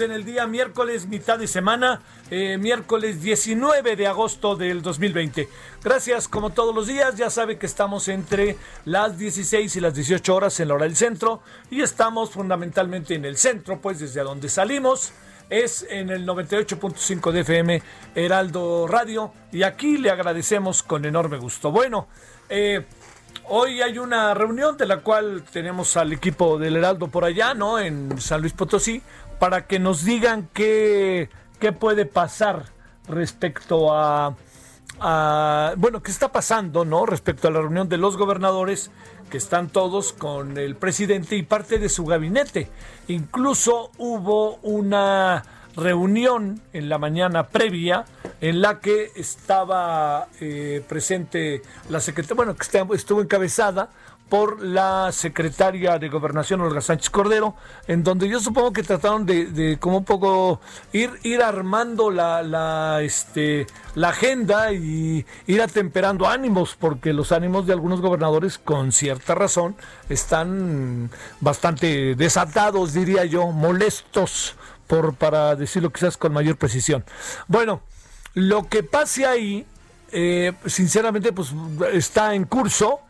En el día miércoles, mitad de semana, eh, miércoles 19 de agosto del 2020. Gracias, como todos los días, ya sabe que estamos entre las 16 y las 18 horas en la hora del centro y estamos fundamentalmente en el centro, pues desde donde salimos es en el 98.5 de FM Heraldo Radio y aquí le agradecemos con enorme gusto. Bueno, eh, Hoy hay una reunión de la cual tenemos al equipo del Heraldo por allá, ¿no? En San Luis Potosí, para que nos digan qué, qué puede pasar respecto a, bueno, qué está pasando, ¿no? Respecto a la reunión de los gobernadores, que están todos con el presidente y parte de su gabinete. Incluso hubo una reunión en la mañana previa en la que estaba eh, presente la secretaria, bueno, que estuvo encabezada por la secretaria de Gobernación, Olga Sánchez Cordero, en donde yo supongo que trataron de, como un poco ir, ir armando la, la, este, la agenda y ir atemperando ánimos, porque los ánimos de algunos gobernadores, con cierta razón, están bastante desatados, diría yo, molestos por, para decirlo quizás con mayor precisión. Bueno, lo que pase ahí, eh, sinceramente, pues está en curso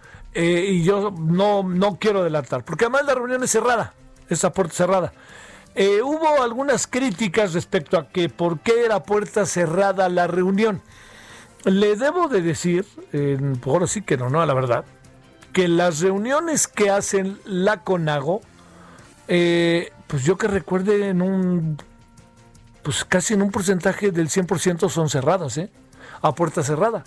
eh, y yo no, no quiero adelantar, porque además la reunión es cerrada, esa puerta cerrada. Eh, hubo algunas críticas respecto a que por qué era puerta cerrada la reunión. Le debo de decir, eh, ahora sí que no, no, la verdad, que las reuniones que hacen la CONAGO, eh, pues yo que recuerde en un, pues casi en un porcentaje del 100% son cerradas, ¿eh? A puerta cerrada.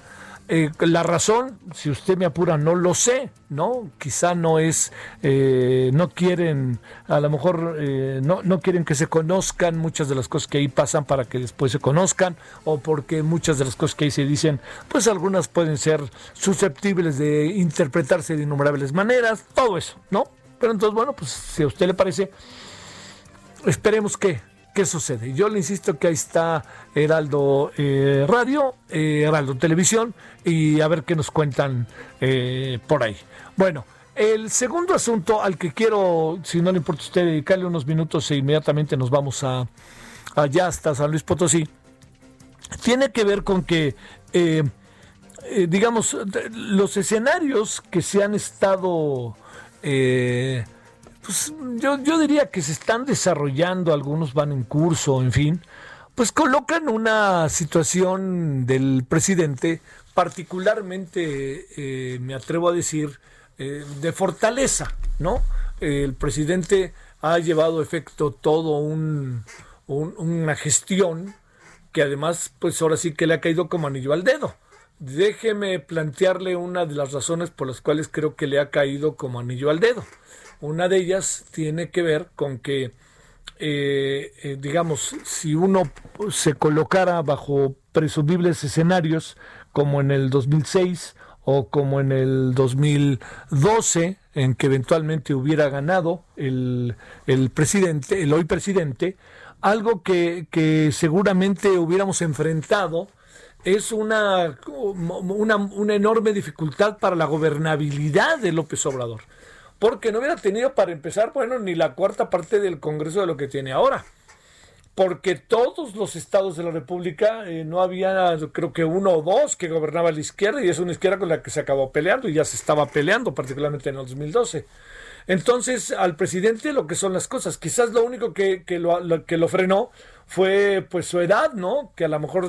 Eh, la razón, si usted me apura, no lo sé, ¿no? Quizá no es, eh, no quieren, a lo mejor eh, no, no quieren que se conozcan muchas de las cosas que ahí pasan para que después se conozcan, o porque muchas de las cosas que ahí se dicen, pues algunas pueden ser susceptibles de interpretarse de innumerables maneras, todo eso, ¿no? Pero entonces, bueno, pues si a usted le parece, esperemos que, ¿qué sucede? Yo le insisto que ahí está Heraldo eh, Radio, eh, Heraldo Televisión, y a ver qué nos cuentan eh, por ahí. Bueno, el segundo asunto al que quiero, si no le importa a usted, dedicarle unos minutos e inmediatamente nos vamos a allá hasta San Luis Potosí, tiene que ver con que, eh, digamos, los escenarios que se han estado... Eh, pues yo, yo diría que se están desarrollando, algunos van en curso, en fin, pues colocan una situación del presidente particularmente, eh, me atrevo a decir, eh, de fortaleza, ¿no? el presidente ha llevado a efecto todo un, un- una gestión que además, pues ahora sí que le ha caído como anillo al dedo. Déjeme plantearle una de las razones por las cuales creo que le ha caído como anillo al dedo. Una de ellas tiene que ver con que, eh, eh, digamos, si uno se colocara bajo presumibles escenarios como en el 2006 o como en el 2012, en que eventualmente hubiera ganado el, el presidente, el hoy presidente, algo que, que seguramente hubiéramos enfrentado es una, una, una enorme dificultad para la gobernabilidad de López Obrador. Porque no hubiera tenido para empezar, bueno, ni la cuarta parte del Congreso de lo que tiene ahora porque todos los estados de la República eh, no había, creo que uno o dos que gobernaba la izquierda y es una izquierda con la que se acabó peleando y ya se estaba peleando, particularmente en el 2012. Entonces, al presidente lo que son las cosas, quizás lo único que, que, lo, que lo frenó fue pues su edad, ¿no? Que a lo mejor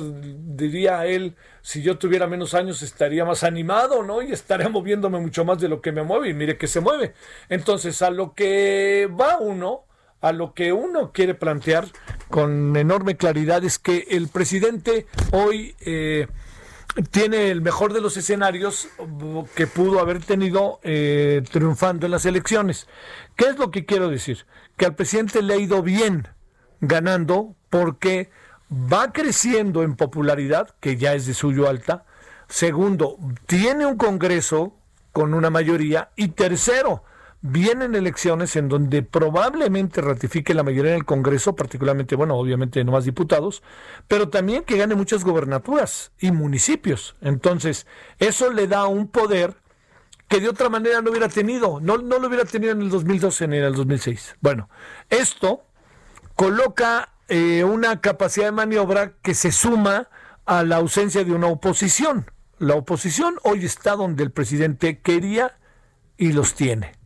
diría él, si yo tuviera menos años estaría más animado, ¿no? Y estaría moviéndome mucho más de lo que me mueve y mire que se mueve. Entonces, a lo que va uno, a lo que uno quiere plantear con enorme claridad es que el presidente hoy eh, tiene el mejor de los escenarios que pudo haber tenido eh, triunfando en las elecciones. ¿Qué es lo que quiero decir? Que al presidente le ha ido bien ganando porque va creciendo en popularidad, que ya es de suyo alta. Segundo, tiene un Congreso con una mayoría. Y tercero, vienen elecciones en donde probablemente ratifique la mayoría en el Congreso, particularmente, bueno, obviamente no más diputados, pero también que gane muchas gobernaturas y municipios. Entonces, eso le da un poder que de otra manera no hubiera tenido, no, no lo hubiera tenido en el 2012 ni en el 2006. Bueno, esto coloca eh, una capacidad de maniobra que se suma a la ausencia de una oposición. La oposición hoy está donde el presidente quería y los tiene.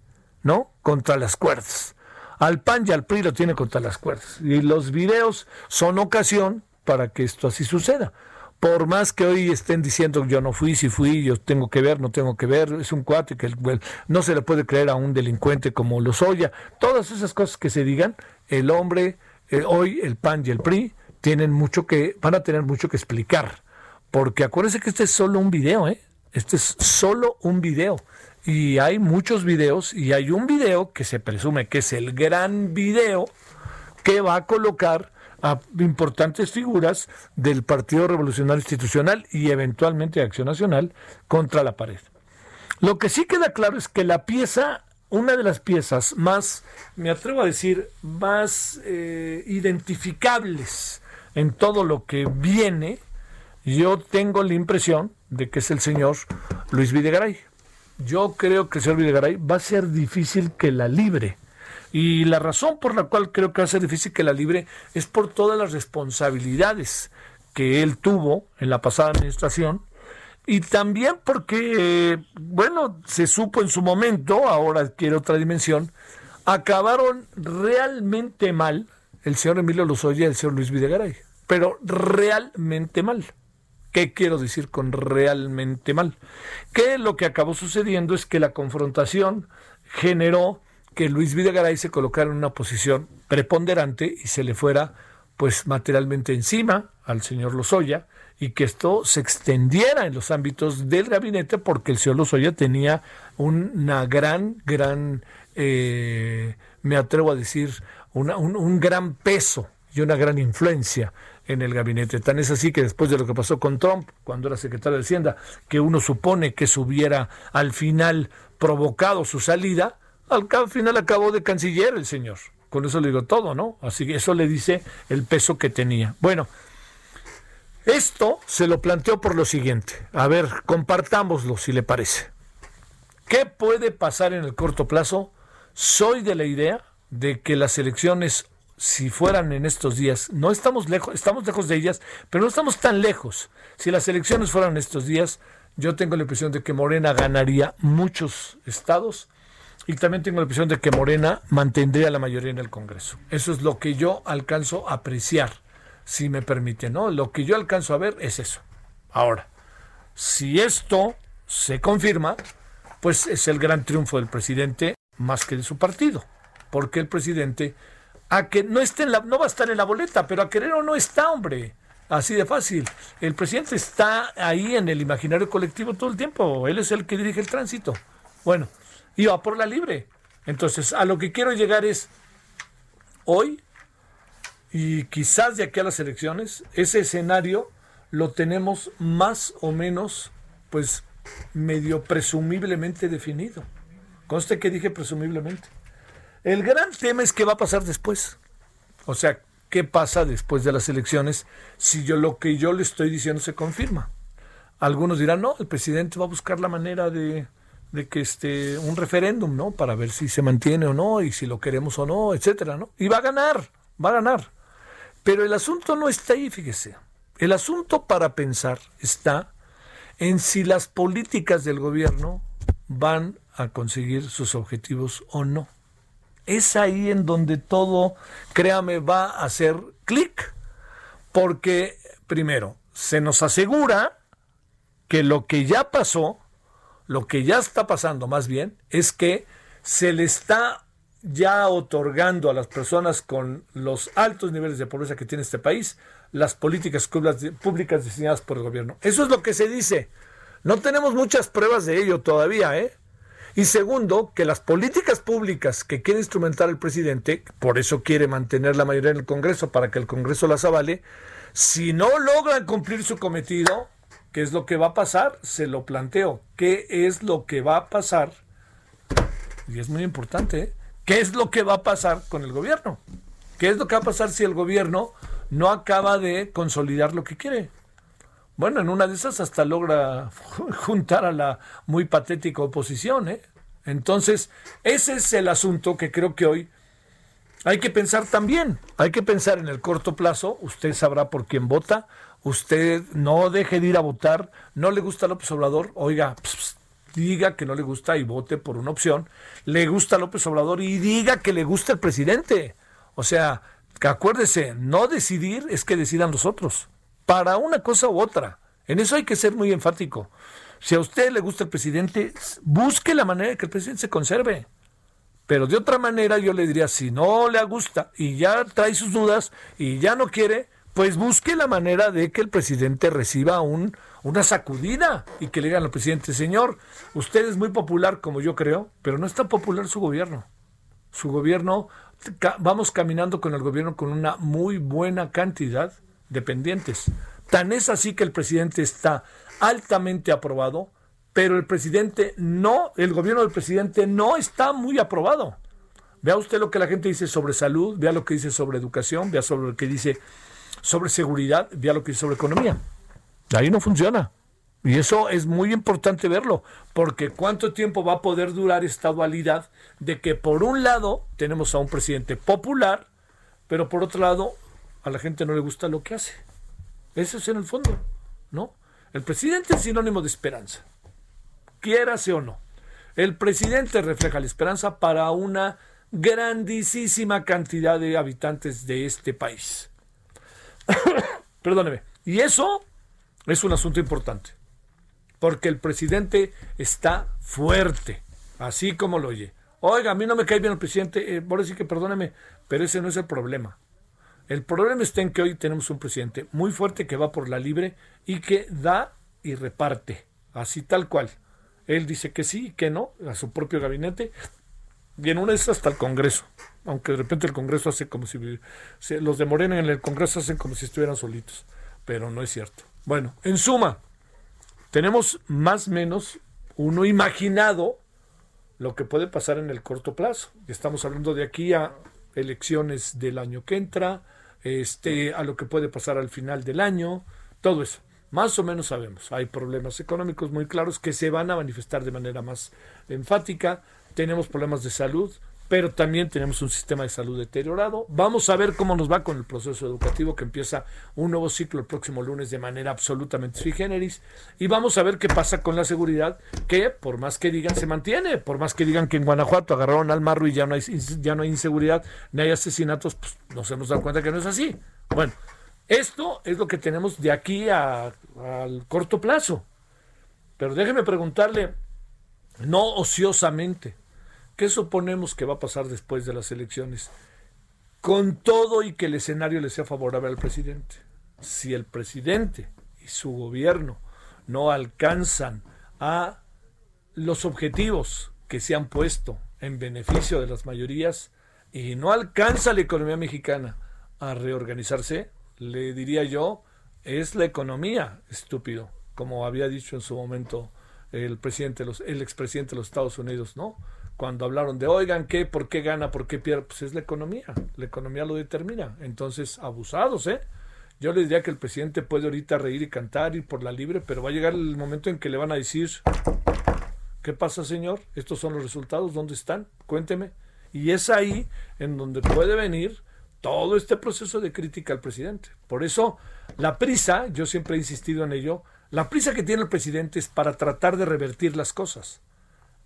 ¿no? Contra las cuerdas. Al PAN y al PRI lo tiene contra las cuerdas. Y los videos son ocasión para que esto así suceda. Por más que hoy estén diciendo yo no fui, si fui, yo tengo que ver, no tengo que ver, es un cuate que no se le puede creer a un delincuente como Lozoya. Todas esas cosas que se digan, el hombre, eh, hoy el PAN y el PRI tienen mucho que, van a tener mucho que explicar. Porque acuérdense que este es solo un video, ¿eh? Este es solo un video y hay muchos videos y hay un video que se presume que es el gran video que va a colocar a importantes figuras del Partido Revolucionario Institucional y eventualmente de Acción Nacional contra la pared. Lo que sí queda claro es que la pieza, una de las piezas más, me atrevo a decir, más eh, identificables en todo lo que viene, yo tengo la impresión de que es el señor Luis Videgaray yo creo que el señor Videgaray va a ser difícil que la libre. Y la razón por la cual creo que va a ser difícil que la libre es por todas las responsabilidades que él tuvo en la pasada administración y también porque, bueno, se supo en su momento, ahora adquiere otra dimensión, acabaron realmente mal el señor Emilio Lozoya y el señor Luis Videgaray, pero realmente mal. ¿Qué quiero decir con realmente mal? Que lo que acabó sucediendo es que la confrontación generó que Luis Videgaray se colocara en una posición preponderante y se le fuera pues materialmente encima al señor Lozoya y que esto se extendiera en los ámbitos del gabinete porque el señor Lozoya tenía una gran, gran, eh, me atrevo a decir, un, un gran peso y una gran influencia en el gabinete. Tan es así que después de lo que pasó con Trump, cuando era secretario de Hacienda, que uno supone que se hubiera al final provocado su salida, al final acabó de canciller el señor. Con eso le digo todo, ¿no? Así que eso le dice el peso que tenía. Bueno, esto se lo planteó por lo siguiente. A ver, compartámoslo si le parece. ¿Qué puede pasar en el corto plazo? Soy de la idea de que las elecciones si fueran en estos días, no estamos lejos, estamos lejos de ellas, pero no estamos tan lejos. Si las elecciones fueran estos días, yo tengo la impresión de que Morena ganaría muchos estados y también tengo la impresión de que Morena mantendría la mayoría en el Congreso. Eso es lo que yo alcanzo a apreciar, si me permite, ¿no? Lo que yo alcanzo a ver es eso. Ahora, si esto se confirma, pues es el gran triunfo del presidente más que de su partido, porque el presidente a que no esté en la, no va a estar en la boleta, pero a querer o no está, hombre. Así de fácil. El presidente está ahí en el imaginario colectivo todo el tiempo. Él es el que dirige el tránsito. Bueno, y va por la libre. Entonces, a lo que quiero llegar es hoy y quizás de aquí a las elecciones, ese escenario lo tenemos más o menos, pues, medio presumiblemente definido. Conste que dije presumiblemente. El gran tema es qué va a pasar después. O sea, qué pasa después de las elecciones si yo lo que yo le estoy diciendo se confirma. Algunos dirán, no, el presidente va a buscar la manera de, de que este un referéndum, ¿no? Para ver si se mantiene o no y si lo queremos o no, etcétera, ¿no? Y va a ganar, va a ganar. Pero el asunto no está ahí, fíjese. El asunto para pensar está en si las políticas del gobierno van a conseguir sus objetivos o no. Es ahí en donde todo, créame, va a hacer clic. Porque, primero, se nos asegura que lo que ya pasó, lo que ya está pasando más bien, es que se le está ya otorgando a las personas con los altos niveles de pobreza que tiene este país las políticas públicas diseñadas por el gobierno. Eso es lo que se dice. No tenemos muchas pruebas de ello todavía, ¿eh? Y segundo, que las políticas públicas que quiere instrumentar el presidente, por eso quiere mantener la mayoría en el Congreso para que el Congreso las avale, si no logran cumplir su cometido, ¿qué es lo que va a pasar? Se lo planteo. ¿Qué es lo que va a pasar? Y es muy importante, ¿eh? ¿Qué es lo que va a pasar con el gobierno? ¿Qué es lo que va a pasar si el gobierno no acaba de consolidar lo que quiere? Bueno, en una de esas hasta logra juntar a la muy patética oposición. ¿eh? Entonces, ese es el asunto que creo que hoy hay que pensar también. Hay que pensar en el corto plazo. Usted sabrá por quién vota. Usted no deje de ir a votar. No le gusta López Obrador. Oiga, diga que no le gusta y vote por una opción. Le gusta López Obrador y diga que le gusta el presidente. O sea, que acuérdese, no decidir es que decidan los otros para una cosa u otra. En eso hay que ser muy enfático. Si a usted le gusta el presidente, busque la manera de que el presidente se conserve. Pero de otra manera yo le diría, si no le gusta y ya trae sus dudas y ya no quiere, pues busque la manera de que el presidente reciba un, una sacudida y que le digan al presidente, señor, usted es muy popular como yo creo, pero no es tan popular su gobierno. Su gobierno, vamos caminando con el gobierno con una muy buena cantidad dependientes. Tan es así que el presidente está altamente aprobado, pero el presidente no, el gobierno del presidente no está muy aprobado. Vea usted lo que la gente dice sobre salud, vea lo que dice sobre educación, vea sobre lo que dice sobre seguridad, vea lo que dice sobre economía. Ahí no funciona. Y eso es muy importante verlo, porque cuánto tiempo va a poder durar esta dualidad de que por un lado tenemos a un presidente popular, pero por otro lado a la gente no le gusta lo que hace. Eso es en el fondo, ¿no? El presidente es sinónimo de esperanza, quiérase o no. El presidente refleja la esperanza para una grandísima cantidad de habitantes de este país. Perdóneme. Y eso es un asunto importante, porque el presidente está fuerte, así como lo oye. Oiga, a mí no me cae bien el presidente, eh, por decir que perdóneme, pero ese no es el problema. El problema está en que hoy tenemos un presidente muy fuerte que va por la libre y que da y reparte, así tal cual. Él dice que sí y que no a su propio gabinete y en una es hasta el Congreso, aunque de repente el Congreso hace como si, los de Morena en el Congreso hacen como si estuvieran solitos, pero no es cierto. Bueno, en suma, tenemos más o menos uno imaginado lo que puede pasar en el corto plazo. Estamos hablando de aquí a elecciones del año que entra, este, a lo que puede pasar al final del año, todo eso. Más o menos sabemos. Hay problemas económicos muy claros que se van a manifestar de manera más enfática. Tenemos problemas de salud, pero también tenemos un sistema de salud deteriorado. Vamos a ver cómo nos va con el proceso educativo que empieza un nuevo ciclo el próximo lunes de manera absolutamente sui generis. Y vamos a ver qué pasa con la seguridad, que por más que digan se mantiene, por más que digan que en Guanajuato agarraron al marro y ya no hay, ya no hay inseguridad, ni hay asesinatos, pues nos hemos dado cuenta que no es así. Bueno, esto es lo que tenemos de aquí al corto plazo. Pero déjeme preguntarle, no ociosamente, ¿Qué suponemos que va a pasar después de las elecciones? Con todo y que el escenario le sea favorable al presidente. Si el presidente y su gobierno no alcanzan a los objetivos que se han puesto en beneficio de las mayorías y no alcanza la economía mexicana a reorganizarse, le diría yo, es la economía, estúpido, como había dicho en su momento el presidente, el expresidente de los Estados Unidos, ¿no? Cuando hablaron de, oigan, ¿qué? ¿Por qué gana? ¿Por qué pierde? Pues es la economía, la economía lo determina. Entonces, abusados, ¿eh? Yo les diría que el presidente puede ahorita reír y cantar, ir por la libre, pero va a llegar el momento en que le van a decir, ¿qué pasa, señor? Estos son los resultados, ¿dónde están? Cuénteme. Y es ahí en donde puede venir todo este proceso de crítica al presidente. Por eso, la prisa, yo siempre he insistido en ello, la prisa que tiene el presidente es para tratar de revertir las cosas.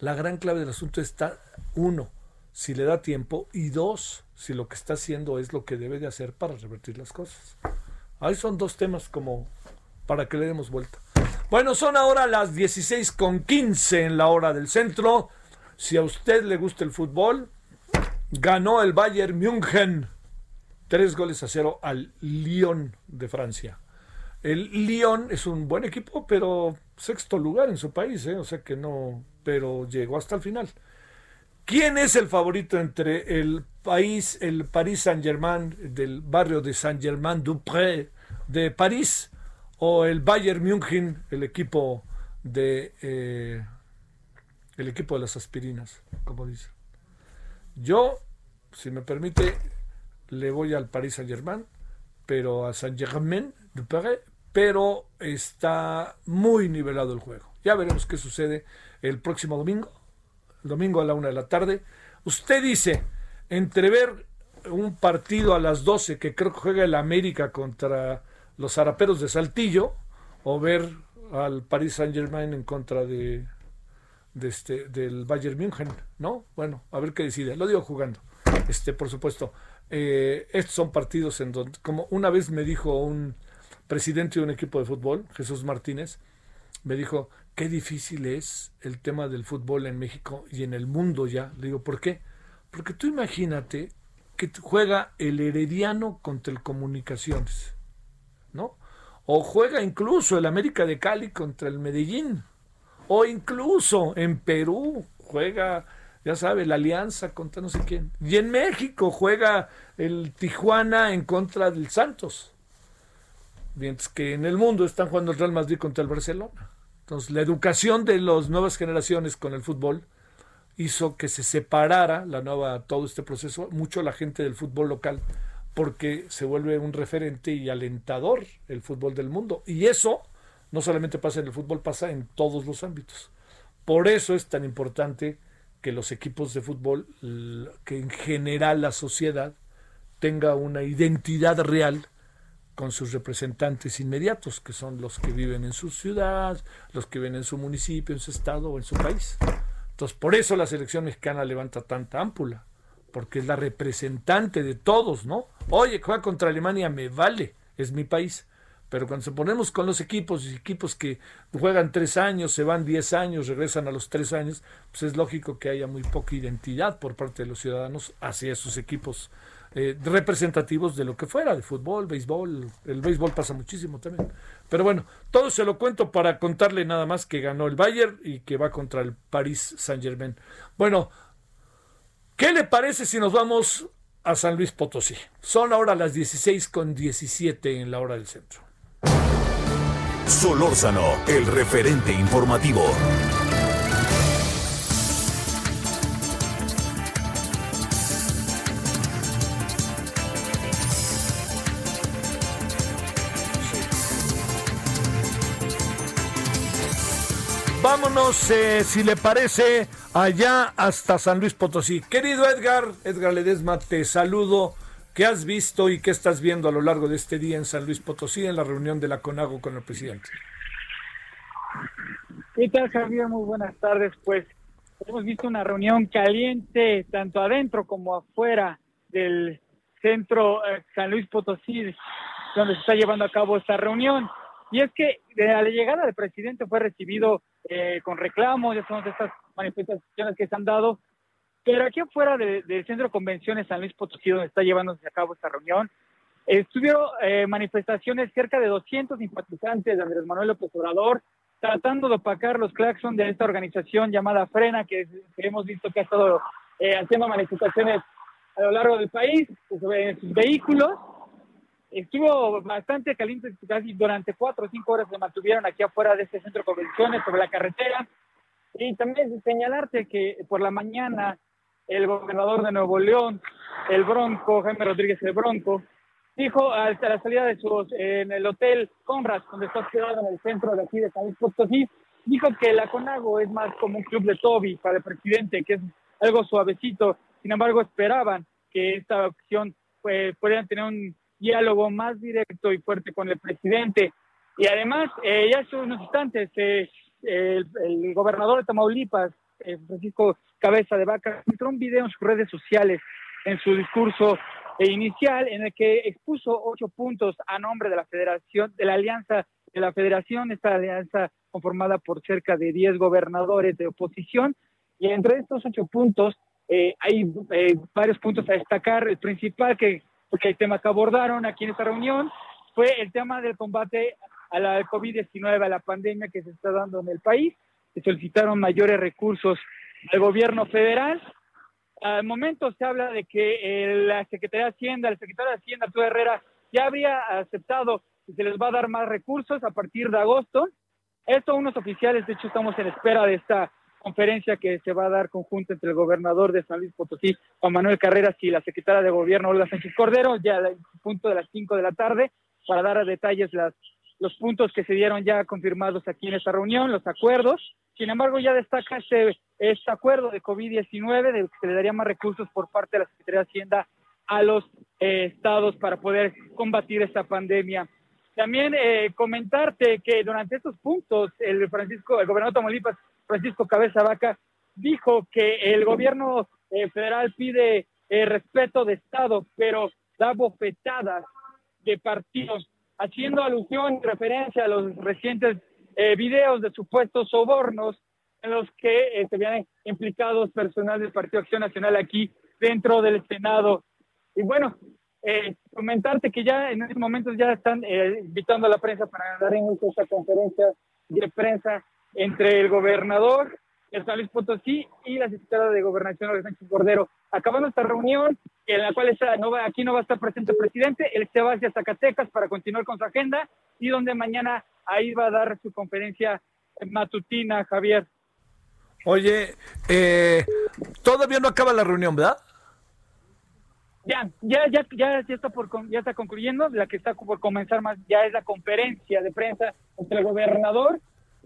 La gran clave del asunto está, uno, si le da tiempo, y dos, si lo que está haciendo es lo que debe de hacer para revertir las cosas. Ahí son dos temas como para que le demos vuelta. Bueno, son ahora las 16 con 15 en la hora del centro. Si a usted le gusta el fútbol, ganó el Bayern München tres goles a cero al Lyon de Francia. El Lyon es un buen equipo, pero sexto lugar en su país, ¿eh? o sea que no, pero llegó hasta el final. ¿Quién es el favorito entre el país, el Paris Saint-Germain del barrio de Saint-Germain-du-Pré de París o el Bayern München, el equipo de eh, el equipo de las aspirinas, como dice. Yo, si me permite, le voy al Paris Saint-Germain, pero a Saint-Germain-du-Pré, pero está muy nivelado el juego. Ya veremos qué sucede el próximo domingo domingo a la una de la tarde. Usted dice, entre ver un partido a las 12 que creo que juega el América contra los Araperos de Saltillo, o ver al Paris Saint Germain en contra de, de este, del Bayern München, ¿no? Bueno, a ver qué decide. Lo digo jugando. Este, por supuesto, eh, estos son partidos en donde, como una vez me dijo un presidente de un equipo de fútbol, Jesús Martínez, me dijo, qué difícil es el tema del fútbol en México y en el mundo ya. Le digo, ¿por qué? Porque tú imagínate que juega el Herediano contra el Comunicaciones, ¿no? O juega incluso el América de Cali contra el Medellín. O incluso en Perú juega, ya sabe, la Alianza contra no sé quién. Y en México juega el Tijuana en contra del Santos. Mientras que en el mundo están jugando el Real Madrid contra el Barcelona. Entonces, la educación de las nuevas generaciones con el fútbol hizo que se separara la nueva, todo este proceso, mucho la gente del fútbol local, porque se vuelve un referente y alentador el fútbol del mundo. Y eso no solamente pasa en el fútbol, pasa en todos los ámbitos. Por eso es tan importante que los equipos de fútbol, que en general la sociedad tenga una identidad real con sus representantes inmediatos, que son los que viven en su ciudad, los que viven en su municipio, en su estado o en su país. Entonces, por eso la selección mexicana levanta tanta ámpula, porque es la representante de todos, ¿no? Oye, juega contra Alemania, me vale, es mi país. Pero cuando se ponemos con los equipos, equipos que juegan tres años, se van diez años, regresan a los tres años, pues es lógico que haya muy poca identidad por parte de los ciudadanos hacia esos equipos eh, representativos de lo que fuera, de fútbol, béisbol. El béisbol pasa muchísimo también. Pero bueno, todo se lo cuento para contarle nada más que ganó el Bayern y que va contra el Paris Saint Germain. Bueno, ¿qué le parece si nos vamos a San Luis Potosí? Son ahora las 16 con 17 en la hora del centro. Solórzano, el referente informativo. Vámonos, eh, si le parece, allá hasta San Luis Potosí. Querido Edgar, Edgar Ledesma, te saludo. ¿Qué has visto y qué estás viendo a lo largo de este día en San Luis Potosí en la reunión de la CONAGO con el presidente? ¿Qué tal, Javier? Muy buenas tardes. Pues hemos visto una reunión caliente tanto adentro como afuera del centro eh, San Luis Potosí, donde se está llevando a cabo esta reunión. Y es que de la llegada del presidente fue recibido eh, con reclamos, ya son estas manifestaciones que se han dado, pero aquí afuera del Centro de Convenciones San Luis Potosí, donde está llevándose a cabo esta reunión, estuvieron eh, manifestaciones cerca de 200 simpatizantes de Andrés Manuel López Obrador, tratando de opacar los claxons de esta organización llamada Frena, que, hemos visto que ha estado eh, haciendo manifestaciones a lo largo del país sobre sus vehículos estuvo bastante caliente, casi durante cuatro o cinco horas se mantuvieron aquí afuera de este centro de convenciones, sobre la carretera. Y también señalarte que por la mañana el gobernador de Nuevo León, el Bronco, Jaime Rodríguez el Bronco, dijo a la salida de sus, en el hotel Conrad, donde está hospedado en el centro de aquí de San Luis Potosí, dijo que la CONAGO es más como un club de Toby para el presidente, que es algo suavecito. Sin embargo, esperaban que esta opción pues, pudieran tener un diálogo más directo y fuerte con el presidente. Y además, eh, ya hace unos instantes, eh, el, gobernador de Tamaulipas, eh, Francisco Cabeza de Vaca, entró un video en sus redes sociales, en su discurso inicial, en el que expuso ocho puntos a nombre de la Federación, de la Alianza de la Federación, esta alianza conformada por cerca de diez gobernadores de oposición. Y entre estos ocho puntos hay varios puntos a destacar. El principal que porque el tema que abordaron aquí en esta reunión fue el tema del combate a la COVID-19, a la pandemia que se está dando en el país. Se solicitaron mayores recursos al gobierno federal. Al momento se habla de que eh, la Secretaría de Hacienda, el secretario de Hacienda, Arturo Herrera, ya habría aceptado que se les va a dar más recursos a partir de agosto. Esto unos oficiales, de hecho estamos en espera de esta conferencia que se va a dar conjunta entre el gobernador de San Luis Potosí, Juan Manuel Carreras, y la secretaria de Gobierno, Olga Sánchez Cordero, ya al punto de las 5 de la tarde, para dar a detalles las, los puntos que se dieron ya confirmados aquí en esta reunión, los acuerdos. Sin embargo, ya destaca este, este acuerdo de COVID-19, de que se le daría más recursos por parte de la Secretaría de Hacienda a los eh, estados para poder combatir esta pandemia. También eh, comentarte que durante estos puntos, el Francisco, el gobernador de Tamaulipas, Francisco Cabeza Vaca, dijo que el gobierno eh, federal pide eh, respeto de Estado, pero da bofetadas de partidos, haciendo alusión y referencia a los recientes eh, videos de supuestos sobornos en los que se habían implicados personal del Partido Acción Nacional aquí dentro del Senado. Y bueno, comentarte que ya en estos momentos ya están invitando a la prensa para dar en esta conferencia de prensa entre el gobernador de San Luis Potosí y la secretaria de Gobernación, de Sánchez Cordero. Acabando esta reunión, en la cual está, no va, aquí no va a estar presente el presidente, él se va hacia Zacatecas para continuar con su agenda y donde mañana ahí va a dar su conferencia matutina, Javier. Oye, eh, todavía no acaba la reunión, ¿verdad? Ya, ya, ya, ya, ya está por, ya está concluyendo. La que está por comenzar más ya es la conferencia de prensa entre el gobernador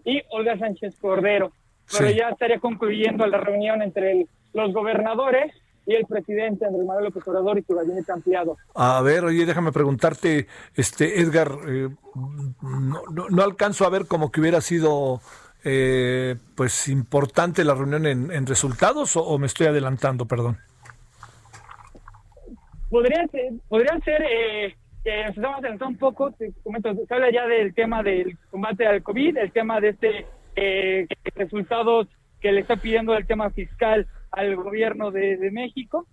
y Olga Sánchez Cordero. Pero ya estaría concluyendo la reunión entre los gobernadores y el presidente Andrés Manuel López Obrador y su gabinete ampliado. A ver, oye, déjame preguntarte, este Edgar, eh, no, alcanzo a ver como que hubiera sido eh, pues importante la reunión en, resultados o, me estoy adelantando, perdón. Podría ser, podrían ser eh, que nos estamos adelantando un poco, te comento, se habla ya del tema del combate al COVID, el tema de este eh, resultados que le está pidiendo el tema fiscal al gobierno de, México,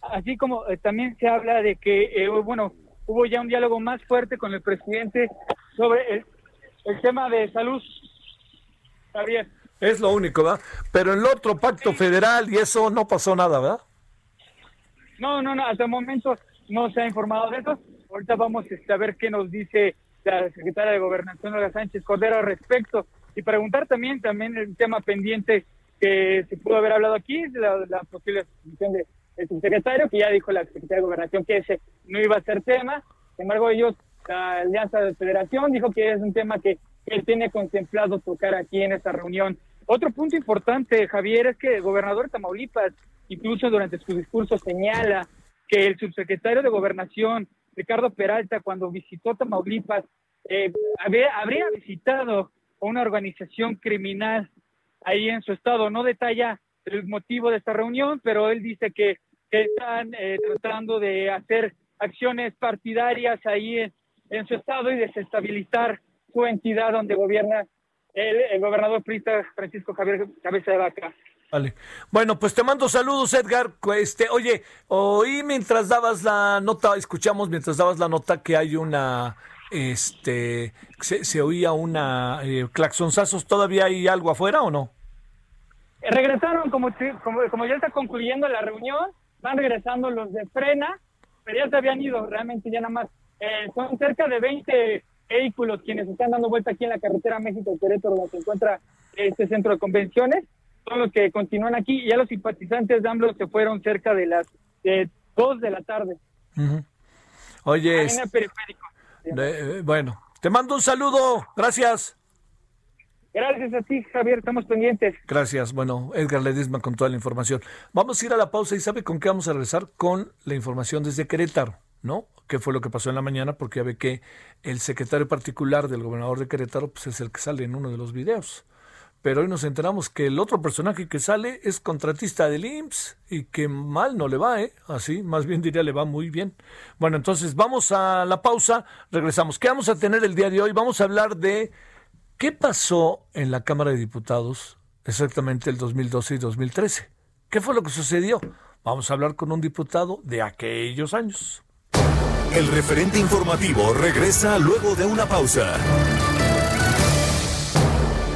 así como eh, también se habla de que, eh, bueno, hubo ya un diálogo más fuerte con el presidente sobre el, el tema de salud. Javier. Es lo único, ¿verdad? Pero el otro pacto federal y eso no pasó nada, ¿verdad? No, no, no, hasta el momento no se ha informado de eso. Ahorita vamos este, a ver qué nos dice la secretaria de Gobernación, Olga Sánchez Cordero, al respecto. Y preguntar también, también el tema pendiente que se pudo haber hablado aquí, la, la posible sustitución de, del subsecretario, que ya dijo la secretaria de Gobernación que ese no iba a ser tema. Sin embargo, ellos, la Alianza de Federación, dijo que es un tema que él tiene contemplado tocar aquí en esta reunión. Otro punto importante, Javier, es que el gobernador de Tamaulipas, incluso durante su discurso, señala que el subsecretario de Gobernación Ricardo Peralta, cuando visitó Tamaulipas, eh, habría, visitado una organización criminal ahí en su estado. No detalla el motivo de esta reunión, pero él dice que, están eh, tratando de hacer acciones partidarias ahí en, su estado y desestabilizar su entidad donde gobierna el, el gobernador prista Francisco Javier Cabeza de Vaca. Vale. Bueno, pues te mando saludos, Edgar. Este, oye, oí mientras dabas la nota, escuchamos mientras dabas la nota que hay una, este, se, oía una eh, claxonzazos. ¿Todavía hay algo afuera o no? Eh, regresaron, como, como, como, ya está concluyendo la reunión, van regresando los de frena, pero ya se habían ido, realmente ya nada más. Eh, son cerca de 20 vehículos quienes están dando vuelta aquí en la carretera México-Querétaro, donde se encuentra este centro de convenciones son los que continúan aquí ya los simpatizantes de AMLO se fueron cerca de las de 2 de la tarde. Oye, eh, bueno, te mando un saludo, gracias. Gracias a ti, Javier, estamos pendientes. Gracias. Bueno, Edgar Ledisma con toda la información. Vamos a ir a la pausa y ¿sabe con qué vamos a regresar? Con la información desde Querétaro, ¿no? ¿Qué fue lo que pasó en la mañana? Porque ya ve que el secretario particular del gobernador de Querétaro pues, es el que sale en uno de los videos pero hoy nos enteramos que el otro personaje que sale es contratista del IMSS y que mal no le va, ¿eh? Así, más bien diría le va muy bien. Bueno, entonces vamos a la pausa, regresamos. ¿Qué vamos a tener el día de hoy? Vamos a hablar de qué pasó en la Cámara de Diputados exactamente el 2012 y 2013. ¿Qué fue lo que sucedió? Vamos a hablar con un diputado de aquellos años. El referente informativo regresa luego de una pausa.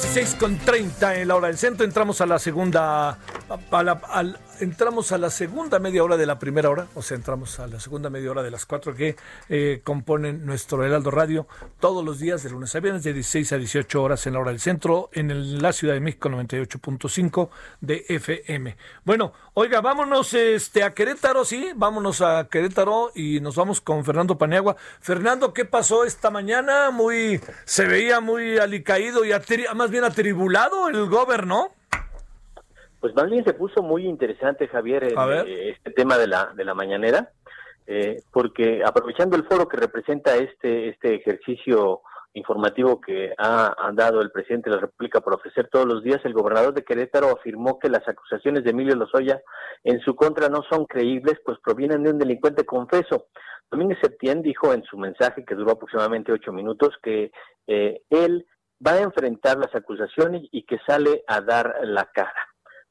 16.30 en la hora del centro. Entramos a la segunda entramos a la segunda media hora de la primera hora, o sea, entramos a la segunda media hora de las cuatro que eh, componen nuestro Heraldo Radio todos los días de lunes a viernes de 16 a 18 horas en la hora del centro en la Ciudad de México 98.5 de FM. Bueno, oiga, vámonos este a Querétaro, sí, vámonos a Querétaro y nos vamos con Fernando Paniagua. Fernando, ¿qué pasó esta mañana? Muy se veía muy alicaído y más bien atribulado el gobierno. Pues más bien se puso muy interesante, Javier, eh, este tema de la, de la mañanera, eh, porque aprovechando el foro que representa este, este ejercicio informativo que ha, dado el presidente de la República por ofrecer todos los días, el gobernador de Querétaro afirmó que las acusaciones de Emilio Lozoya en su contra no son creíbles, pues provienen de un delincuente confeso. Domínguez Septién dijo en su mensaje, que duró aproximadamente ocho minutos, que eh, él va a enfrentar las acusaciones y que sale a dar la cara.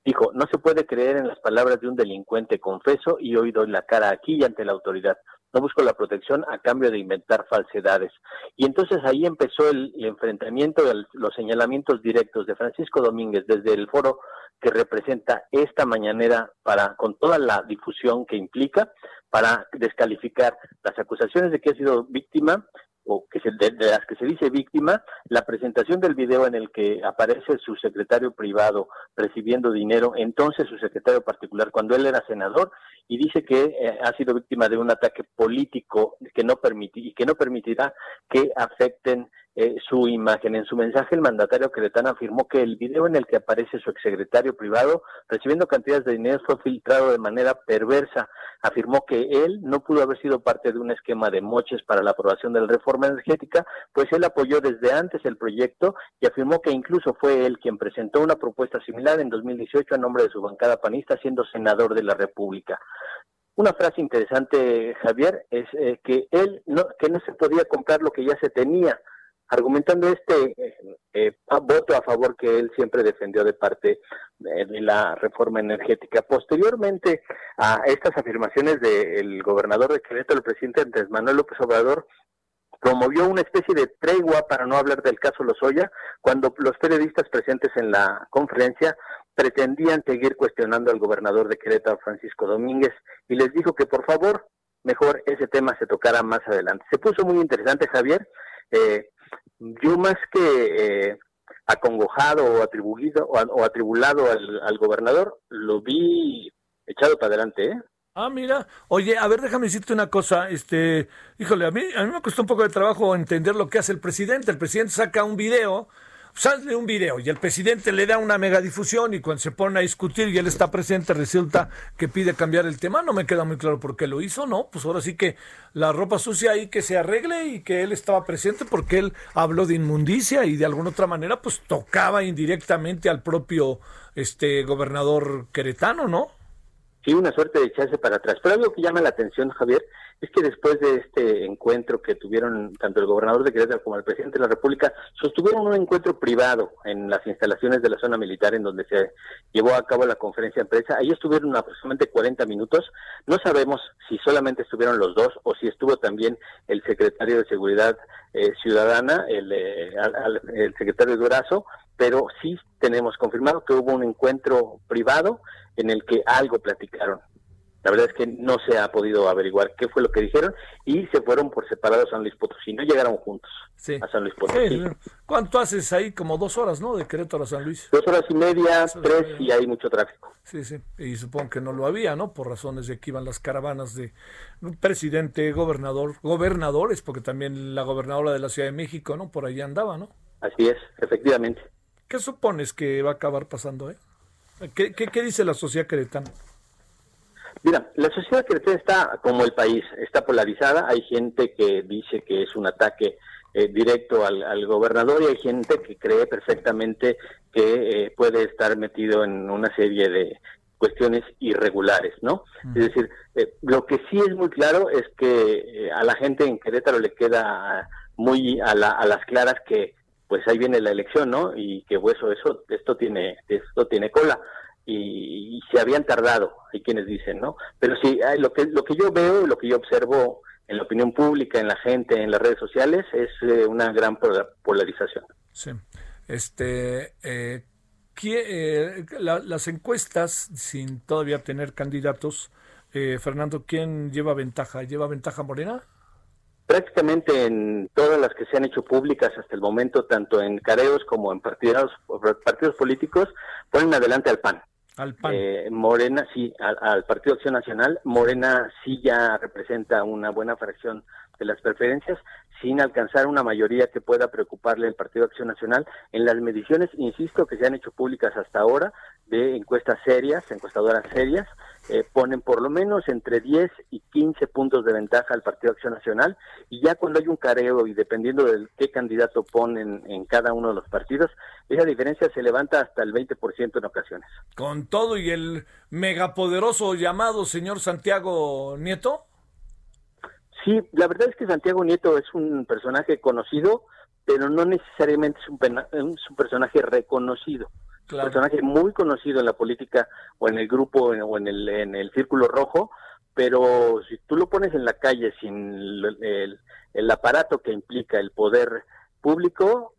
Dijo, no se puede creer en las palabras de un delincuente confeso y hoy doy la cara aquí y ante la autoridad. No busco la protección a cambio de inventar falsedades. Y entonces ahí empezó el, enfrentamiento, los señalamientos directos de Francisco Domínguez desde el foro que representa esta mañanera para con toda la difusión que implica para descalificar las acusaciones de que ha sido víctima o que se, de, las que se dice víctima, la presentación del video en el que aparece su secretario privado recibiendo dinero, entonces su secretario particular, cuando él era senador, y dice que eh, ha sido víctima de un ataque político que no permiti y que no permitirá que afecten eh, su imagen. En su mensaje, el mandatario queretano afirmó que el video en el que aparece su exsecretario privado recibiendo cantidades de dinero fue filtrado de manera perversa. Afirmó que él no pudo haber sido parte de un esquema de moches para la aprobación de la reforma energética, pues él apoyó desde antes el proyecto y afirmó que incluso fue él quien presentó una propuesta similar en 2018 a nombre de su bancada panista, siendo senador de la República. Una frase interesante, Javier, es eh, que él no, que no se podía comprar lo que ya se tenía argumentando este eh, voto a favor que él siempre defendió de parte de, la reforma energética. Posteriormente a estas afirmaciones del gobernador de Querétaro, el presidente Andrés Manuel López Obrador, promovió una especie de tregua para no hablar del caso Lozoya, cuando los periodistas presentes en la conferencia pretendían seguir cuestionando al gobernador de Querétaro, Francisco Domínguez, y les dijo que por favor, mejor ese tema se tocara más adelante. Se puso muy interesante, Javier. Eh, yo más que eh, acongojado o atribuido o, atribulado al, gobernador, lo vi echado para adelante, ¿eh? Ah, mira. Oye, a ver, déjame decirte una cosa. Este, híjole, a mí, a mí me costó un poco de trabajo entender lo que hace el presidente. El presidente saca un video sale un video y el presidente le da una megadifusión y cuando se pone a discutir y él está presente resulta que pide cambiar el tema. No me queda muy claro por qué lo hizo, ¿no? Pues ahora sí que la ropa sucia ahí que se arregle y que él estaba presente porque él habló de inmundicia y de alguna otra manera pues tocaba indirectamente al propio este gobernador queretano, ¿no? Sí, una suerte de echarse para atrás. Pero algo que llama la atención, Javier, es que después de este encuentro que tuvieron tanto el gobernador de Querétaro como el presidente de la República, sostuvieron un encuentro privado en las instalaciones de la zona militar en donde se llevó a cabo la conferencia de prensa. Ahí estuvieron aproximadamente 40 minutos. No sabemos si solamente estuvieron los dos o si estuvo también el secretario de Seguridad eh, Ciudadana, el, eh, el secretario Durazo, pero sí tenemos confirmado que hubo un encuentro privado en el que algo platicaron. La verdad es que no se ha podido averiguar qué fue lo que dijeron y se fueron por separado a San Luis Potosí, no llegaron juntos a San Luis Potosí. ¿Cuánto haces ahí? Como dos horas, ¿no? De Querétaro a San Luis. Dos horas y media, tres y hay mucho tráfico. Sí, sí, y supongo que no lo había, ¿no? Por razones de que iban las caravanas de presidente, gobernador, gobernadores, porque también la gobernadora de la Ciudad de México, ¿no? Por ahí andaba, ¿no? Así es, efectivamente. ¿Qué supones que va a acabar pasando, eh? ¿Qué, qué, dice la sociedad queretana? Mira, la sociedad queretana está como el país, está polarizada. Hay gente que dice que es un ataque eh, directo al, gobernador y hay gente que cree perfectamente que eh, puede estar metido en una serie de cuestiones irregulares, ¿no? Es decir, eh, lo que sí es muy claro es que a la gente en Querétaro le queda muy a, a las claras que pues ahí viene la elección, ¿no? Y que eso, eso, esto tiene, esto tiene cola. Y, se habían tardado, hay quienes dicen, ¿no? Pero sí, lo que, lo que yo veo, lo que yo observo en la opinión pública, en la gente, en las redes sociales, es eh, una gran polarización. Sí. Este, eh, eh las encuestas, sin todavía tener candidatos, eh, Fernando, ¿quién lleva ventaja? ¿Lleva ventaja Morena? prácticamente en todas las que se han hecho públicas hasta el momento, tanto en careos como en partidos, partidos políticos, ponen adelante al PAN. Al. Eh, Morena, sí, al, Partido Acción Nacional. Morena sí ya representa una buena fracción de las preferencias, sin alcanzar una mayoría que pueda preocuparle al Partido Acción Nacional. En las mediciones, insisto, que se han hecho públicas hasta ahora, de encuestas serias, encuestadoras serias, eh, ponen por lo menos entre 10 y 15 puntos de ventaja al Partido Acción Nacional y ya cuando hay un careo y dependiendo de qué candidato ponen en cada uno de los partidos, esa diferencia se levanta hasta el 20% en ocasiones. Con todo y el megapoderoso llamado señor Santiago Nieto. Sí, la verdad es que Santiago Nieto es un personaje conocido, pero no necesariamente es un, es un personaje reconocido. Un personaje muy conocido en la política o en el grupo o en el, en el círculo rojo, pero si tú lo pones en la calle sin el, el, aparato que implica el poder público,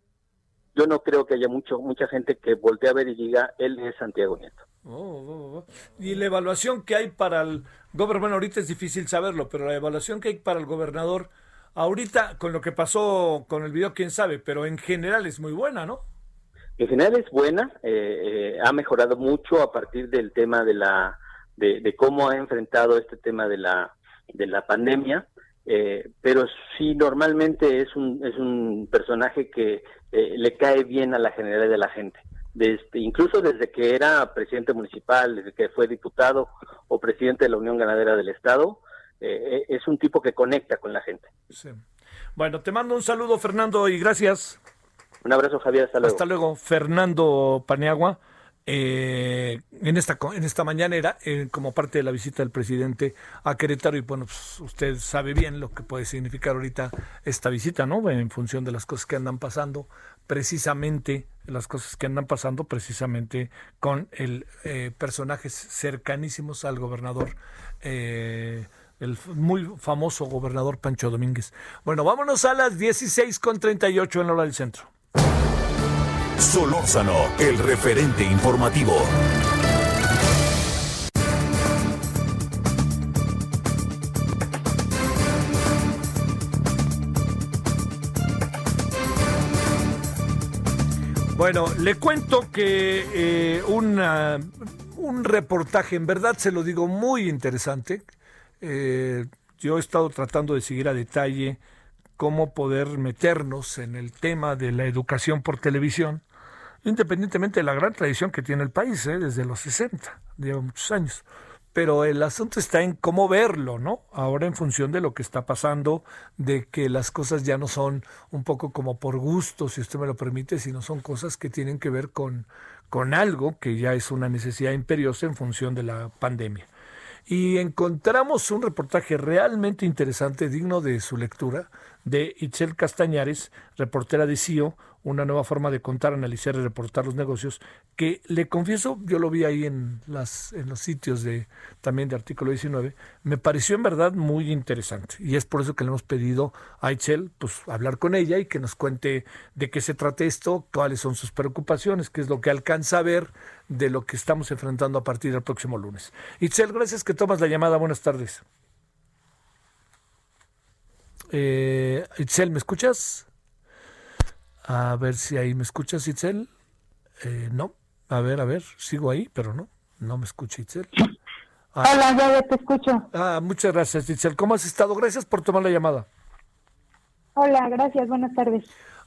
yo no creo que haya mucho mucha gente que voltee a ver y diga, él es Santiago Nieto. Oh, oh, oh. Y la evaluación que hay para el gobernador, bueno, ahorita es difícil saberlo, pero la evaluación que hay para el gobernador, ahorita con lo que pasó con el video, quién sabe, pero en general es muy buena, ¿no? En general es buena, eh, eh, ha mejorado mucho a partir del tema de la de, cómo ha enfrentado este tema de la de la pandemia, eh, pero sí normalmente es un es un personaje que le cae bien a la generalidad de la gente. Desde, incluso desde que era presidente municipal, desde que fue diputado o presidente de la Unión Ganadera del Estado, es un tipo que conecta con la gente. Bueno, te mando un saludo, Fernando, y gracias. Un abrazo, Javier. Hasta luego. Hasta luego, Fernando Paniagua. Eh, en esta en esta mañanera eh, como parte de la visita del presidente a Querétaro y bueno pues, usted sabe bien lo que puede significar ahorita esta visita no en función de las cosas que andan pasando precisamente las cosas que andan pasando precisamente con el eh, personajes cercanísimos al gobernador el muy famoso gobernador Pancho Domínguez. Bueno vámonos a las 16 con 38 en la hora del centro Solórzano, el referente informativo. Bueno, le cuento que eh, un reportaje, en verdad se lo digo, muy interesante. Eh, yo he estado tratando de seguir a detalle cómo poder meternos en el tema de la educación por televisión independientemente de la gran tradición que tiene el país, ¿eh? desde los 60, lleva muchos años. Pero el asunto está en cómo verlo, ¿no? Ahora en función de lo que está pasando, de que las cosas ya no son un poco como por gusto, si usted me lo permite, sino son cosas que tienen que ver con, con algo que ya es una necesidad imperiosa en función de la pandemia y encontramos un reportaje realmente interesante, digno de su lectura, de Itzel Castañares, reportera de CIO, una nueva forma de contar, analizar y reportar los negocios, que le confieso, yo lo vi ahí en, las, en los sitios de también de artículo 19, me pareció en verdad muy interesante. Y es por eso que le hemos pedido a Itzel pues, hablar con ella y que nos cuente de qué se trata esto, cuáles son sus preocupaciones, qué es lo que alcanza a ver de lo que estamos enfrentando a partir del próximo lunes. Itzel, gracias que tomas la llamada. Buenas tardes. Eh, Itzel, ¿me escuchas? A ver si ahí me escuchas, Itzel. Eh, no, a ver, a ver, sigo ahí, pero no, no me escucha Itzel. Ah. Hola, ya te escucho. Ah, muchas gracias, Itzel. ¿Cómo has estado? Gracias por tomar la llamada. Hola, gracias, buenas tardes.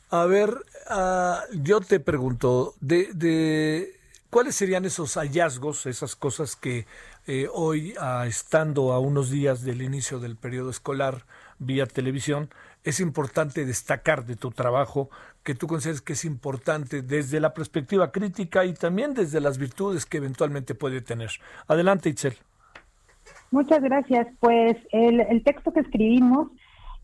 A ver, ah, yo te pregunto, de, de cuáles serían esos hallazgos, esas cosas que eh, hoy, estando a unos días del inicio del periodo escolar vía televisión, es importante destacar de tu trabajo que tú consideres que es importante desde la perspectiva crítica y también desde las virtudes que eventualmente puede tener. Adelante, Itzel. Muchas gracias. Pues el, texto que escribimos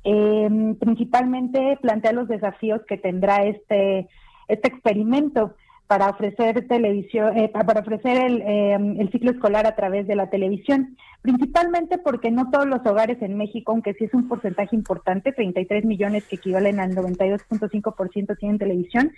em, principalmente plantea los desafíos que tendrá este, este experimento para ofrecer televisión, eh, para ofrecer el, em, el, ciclo escolar a través de la televisión, principalmente porque no todos los hogares en México, aunque sí es un porcentaje importante, 33 millones que equivalen al 92.5% tienen televisión,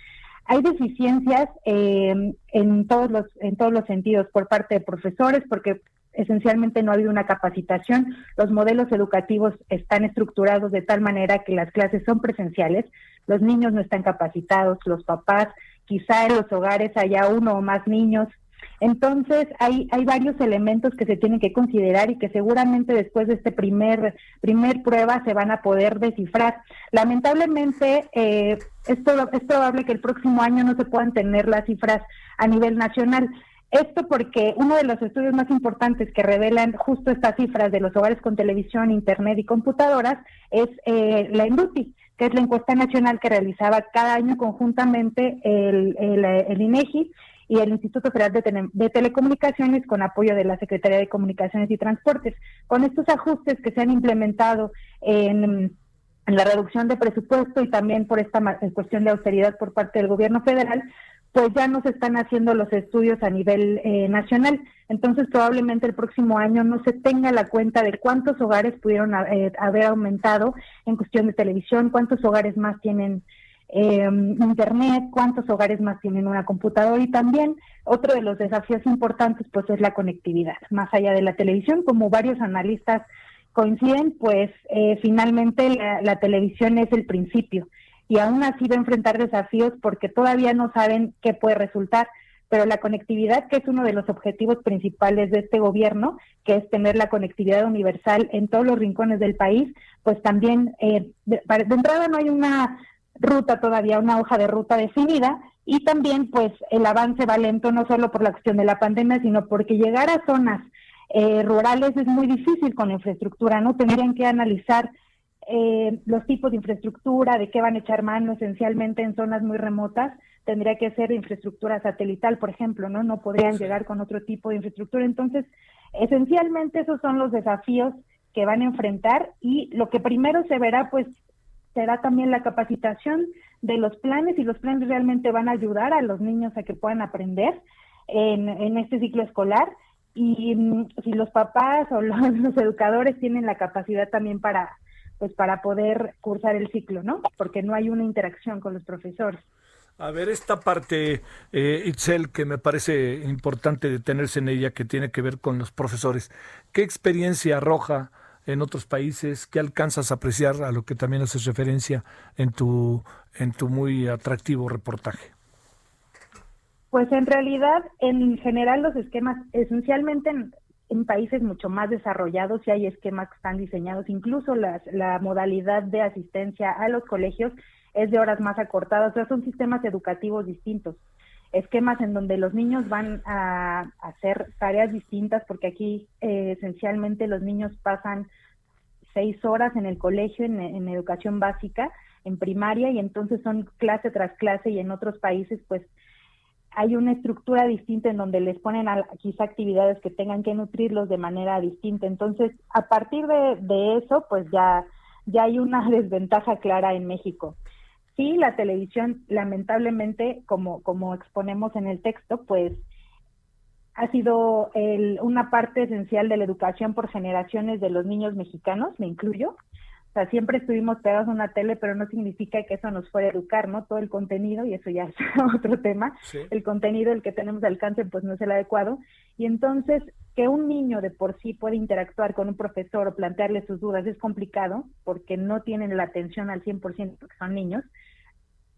hay deficiencias em, en todos los en todos los sentidos por parte de profesores, porque esencialmente no ha habido una capacitación, los modelos educativos están estructurados de tal manera que las clases son presenciales, los niños no están capacitados, los papás quizá en los hogares haya uno o más niños. Entonces, hay, hay varios elementos que se tienen que considerar y que seguramente después de este primer, primer prueba se van a poder descifrar. Lamentablemente, eh, es, es probable que el próximo año no se puedan tener las cifras a nivel nacional. Esto porque uno de los estudios más importantes que revelan justo estas cifras de los hogares con televisión, internet y computadoras es eh, la INDUTI que es la encuesta nacional que realizaba cada año conjuntamente el, el, INEGI y el Instituto Federal de, Telecomunicaciones con apoyo de la Secretaría de Comunicaciones y Transportes. Con estos ajustes que se han implementado en, la reducción de presupuesto y también por esta cuestión de austeridad por parte del gobierno federal, pues ya no se están haciendo los estudios a nivel eh, nacional. Entonces probablemente el próximo año no se tenga la cuenta de cuántos hogares pudieron eh, haber aumentado en cuestión de televisión, cuántos hogares más tienen em, internet, cuántos hogares más tienen una computadora y también otro de los desafíos importantes pues es la conectividad. Más allá de la televisión, como varios analistas coinciden, pues eh, finalmente la televisión es el principio y aún así va a enfrentar desafíos porque todavía no saben qué puede resultar. Pero la conectividad, que es uno de los objetivos principales de este gobierno, que es tener la conectividad universal en todos los rincones del país, pues también eh, de, entrada no hay una ruta todavía, una hoja de ruta definida y también pues el avance va lento no solo por la cuestión de la pandemia, sino porque llegar a zonas eh, rurales es muy difícil con la infraestructura, ¿no? Tendrían que analizar eh, los tipos de infraestructura, de qué van a echar mano esencialmente en zonas muy remotas, tendría que ser infraestructura satelital, por ejemplo, ¿no? No podrían llegar con otro tipo de infraestructura. Entonces, esencialmente esos son los desafíos que van a enfrentar y lo que primero se verá, pues, será también la capacitación de los planes y los planes realmente van a ayudar a los niños a que puedan aprender en, en este ciclo escolar y mm, si los papás o los educadores tienen la capacidad también para pues para poder cursar el ciclo, ¿no? Porque no hay una interacción con los profesores. A ver, esta parte, eh, Itzel, que me parece importante detenerse en ella, que tiene que ver con los profesores. ¿Qué experiencia arroja en otros países? ¿Qué alcanzas a apreciar a lo que también haces referencia en tu, en tu muy atractivo reportaje? Pues en realidad, en general, los esquemas, esencialmente en países mucho más desarrollados y hay esquemas que están diseñados, incluso las, la modalidad de asistencia a los colegios es de horas más acortadas, o sea, son sistemas educativos distintos. esquemas en donde los niños van a, hacer tareas distintas, porque aquí eh, esencialmente los niños pasan seis horas en el colegio, en, educación básica, en primaria, y entonces son clase tras clase, y en otros países, pues, hay una estructura distinta en donde les ponen quizá actividades que tengan que nutrirlos de manera distinta. Entonces, a partir de, de eso, pues ya, ya hay una desventaja clara en México. Sí, la televisión, lamentablemente, como, como exponemos en el texto, pues ha sido el, una parte esencial de la educación por generaciones de los niños mexicanos, me incluyo. O sea, siempre estuvimos pegados a una tele, pero no significa que eso nos fuera a educar, ¿no? Todo el contenido, y eso ya es otro tema, el contenido, el que tenemos de alcance, pues no es el adecuado. Y entonces, que un niño de por sí puede interactuar con un profesor o plantearle sus dudas es complicado, porque no tienen la atención al 100% porque son niños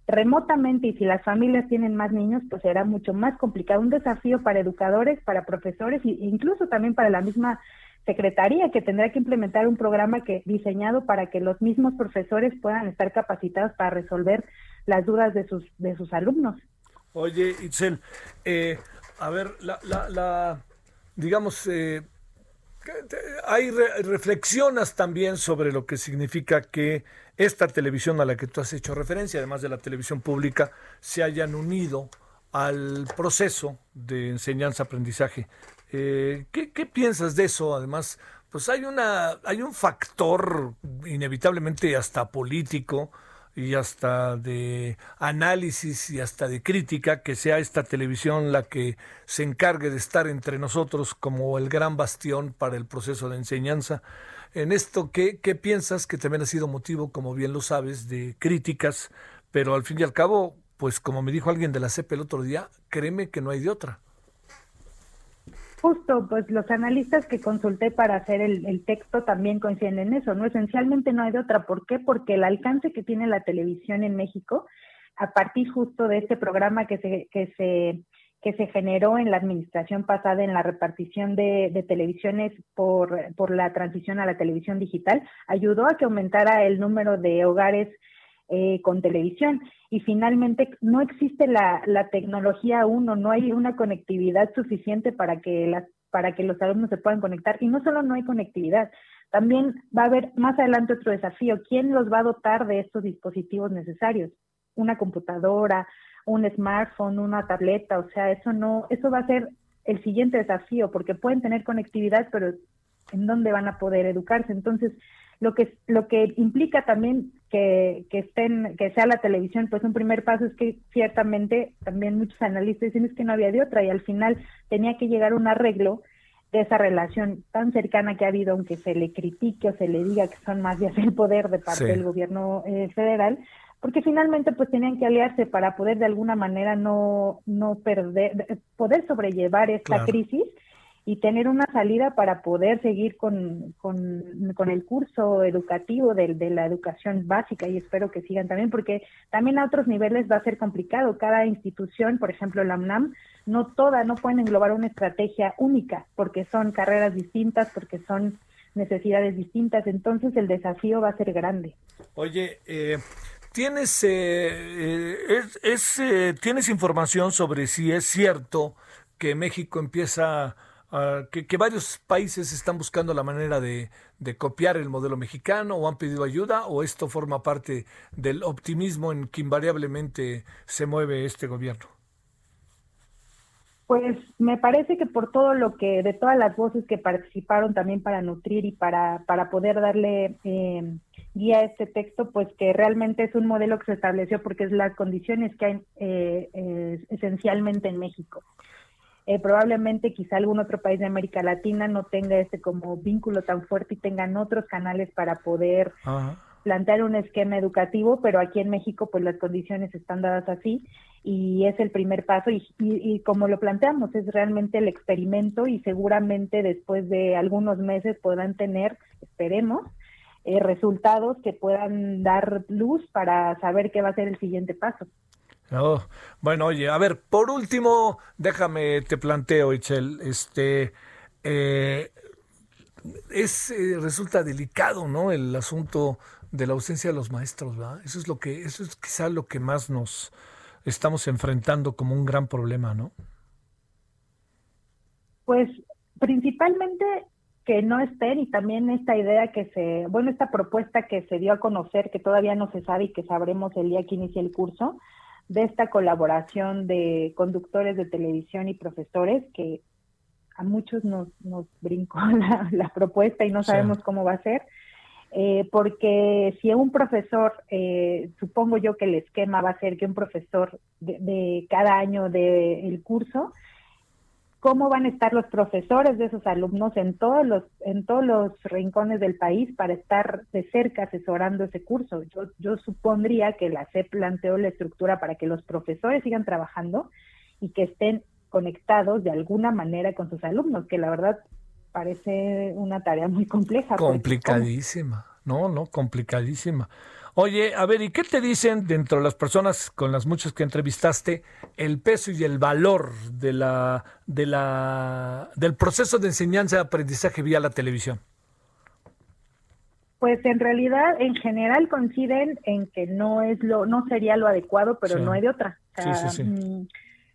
remotamente y si las familias tienen más niños, pues será mucho más complicado. Un desafío para educadores, para profesores e incluso también para la misma secretaría que tendrá que implementar un programa que diseñado para que los mismos profesores puedan estar capacitados para resolver las dudas de sus de sus alumnos. Oye, Itzel, eh, a ver, la, la, la digamos, eh, hay reflexionas también sobre lo que significa que esta televisión a la que tú has hecho referencia, además de la televisión pública, se hayan unido al proceso de enseñanza-aprendizaje. Eh, ¿qué, ¿Qué piensas de eso? Además, pues hay una, hay un factor inevitablemente hasta político y hasta de análisis y hasta de crítica, que sea esta televisión la que se encargue de estar entre nosotros como el gran bastión para el proceso de enseñanza. En esto, ¿qué, qué piensas que también ha sido motivo, como bien lo sabes, de críticas, pero al fin y al cabo, pues como me dijo alguien de la CEP el otro día, créeme que no hay de otra. Justo, pues los analistas que consulté para hacer el, texto también coinciden en eso, ¿no? Esencialmente no hay de otra. ¿Por qué? Porque el alcance que tiene la televisión en México, a partir justo de este programa que se, que se, que se generó en la administración pasada en la repartición de, televisiones por, por la transición a la televisión digital, ayudó a que aumentara el número de hogares eh, con televisión. Y finalmente no existe la, la tecnología aún no hay una conectividad suficiente para que, las, para que los alumnos se puedan conectar. Y no solo no hay conectividad, también va a haber más adelante otro desafío. ¿Quién los va a dotar de estos dispositivos necesarios? Una computadora, un smartphone, una tableta, o sea, eso no, eso va a ser el siguiente desafío, porque pueden tener conectividad, pero ¿en dónde van a poder educarse? Entonces, lo que, lo que implica también que, que, estén, que sea la televisión, pues un primer paso es que ciertamente también muchos analistas dicen es que no había de otra y al final tenía que llegar un arreglo de esa relación tan cercana que ha habido, aunque se le critique o se le diga que son más días el poder de parte del gobierno eh, federal, porque finalmente pues tenían que aliarse para poder de alguna manera no, no perder, poder sobrellevar esta crisis y tener una salida para poder seguir con, con, el curso educativo de, de, la educación básica y espero que sigan también porque también a otros niveles va a ser complicado. Cada institución, por ejemplo la UNAM, no toda, no pueden englobar una estrategia única porque son carreras distintas, porque son necesidades distintas, entonces el desafío va a ser grande. Oye, eh, ¿tienes, eh, eh, es, ¿tienes información sobre si es cierto que México empieza Ah, que, varios países están buscando la manera de, copiar el modelo mexicano o han pedido ayuda o esto forma parte del optimismo en que invariablemente se mueve este gobierno? Pues me parece que por todo lo que, de todas las voces que participaron también para nutrir y para, para poder darle eh, guía a este texto, pues que realmente es un modelo que se estableció porque es las condiciones que hay eh, esencialmente en México. Eh, probablemente quizá algún otro país de América Latina no tenga este como vínculo tan fuerte y tengan otros canales para poder plantear un esquema educativo, pero aquí en México pues las condiciones están dadas así y es el primer paso y, y, como lo planteamos es realmente el experimento y seguramente después de algunos meses podrán tener, esperemos, eh, resultados que puedan dar luz para saber qué va a ser el siguiente paso. Oh, bueno, oye, a ver, por último, déjame, te planteo, Ichel, este, eh, es, eh, resulta delicado, ¿no? El asunto de la ausencia de los maestros, ¿verdad? Eso es lo que, eso es quizá lo que más nos, estamos enfrentando como un gran problema, ¿no? Pues principalmente que no estén y también esta idea que se, bueno, esta propuesta que se dio a conocer, que todavía no se sabe y que sabremos el día que inicie el curso, de esta colaboración de conductores de televisión y profesores, que a muchos nos, nos brincó la, propuesta y no sabemos cómo va a ser. Eh, porque si un profesor, eh, supongo yo que el esquema va a ser que un profesor de, de cada año del curso cómo van a estar los profesores de esos alumnos en todos los en todos los rincones del país para estar de cerca asesorando ese curso. Yo, yo supondría que la SEP planteó la estructura para que los profesores sigan trabajando y que estén conectados de alguna manera con sus alumnos, que la verdad parece una tarea muy compleja. Complicadísima, no, no, complicadísima. Oye, a ver, ¿y qué te dicen dentro de las personas con las muchas que entrevistaste el peso y el valor de la, de la, del proceso de enseñanza y aprendizaje vía la televisión? Pues en realidad, en general coinciden en que no es lo, no sería lo adecuado, pero no hay de otra. sí, sí, sí.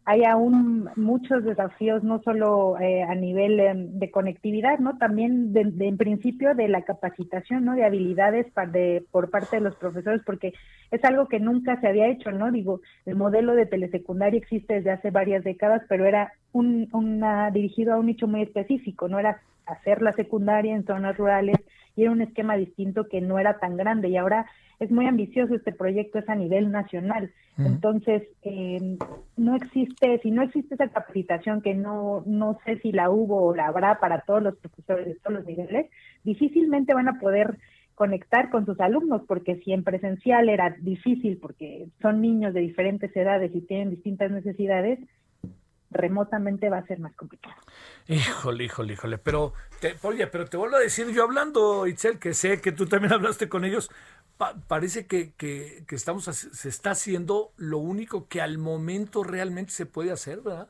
Hay aún muchos desafíos, no solo eh, a nivel em, de conectividad, ¿no? También de, en principio de la capacitación, ¿no? De habilidades de, por parte de los profesores, porque es algo que nunca se había hecho, ¿no? Digo, el modelo de telesecundaria existe desde hace varias décadas, pero era un, una, dirigido a un nicho muy específico, no era hacer la secundaria en zonas rurales y era un esquema distinto que no era tan grande y ahora es muy ambicioso este proyecto, es a nivel nacional. Entonces, eh, no existe, si no existe esa capacitación, que no, no sé si la hubo o la habrá para todos los profesores de todos los niveles, difícilmente van a poder conectar con sus alumnos, porque si en presencial era difícil, porque son niños de diferentes edades y tienen distintas necesidades, remotamente va a ser más complicado. Híjole, híjole, híjole. Pero, te, oye, pero te vuelvo a decir, yo hablando, Itzel, que sé que tú también hablaste con ellos, parece que, que, que, estamos, se está haciendo lo único que al momento realmente se puede hacer, ¿verdad?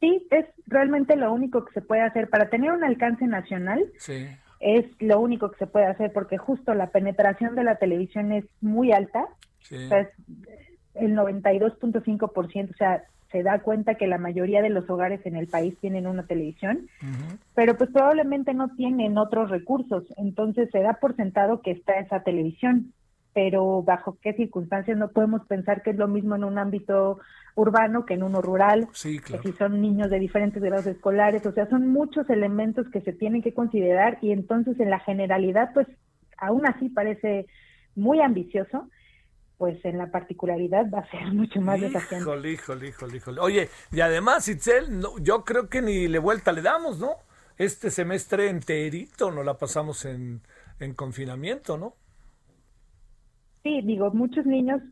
Sí, es realmente lo único que se puede hacer. Para tener un alcance nacional, sí. es lo único que se puede hacer, porque justo la penetración de la televisión es muy alta. Sí. O sea, es el 92.5%, o sea, se da cuenta que la mayoría de los hogares en el país tienen una televisión, pero pues probablemente no tienen otros recursos, entonces se da por sentado que está esa televisión, pero bajo qué circunstancias no podemos pensar que es lo mismo en un ámbito urbano que en uno rural, sí, claro. que si son niños de diferentes grados escolares, o sea, son muchos elementos que se tienen que considerar y entonces en la generalidad, pues aún así parece muy ambicioso, pues en la particularidad va a ser mucho más desafiante. Híjole, híjole, híjole, híjole. Oye, y además, Itzel, no, yo creo que ni le vuelta le damos, ¿no? Este semestre enterito no la pasamos en, en confinamiento, ¿no? Sí, digo, muchos niños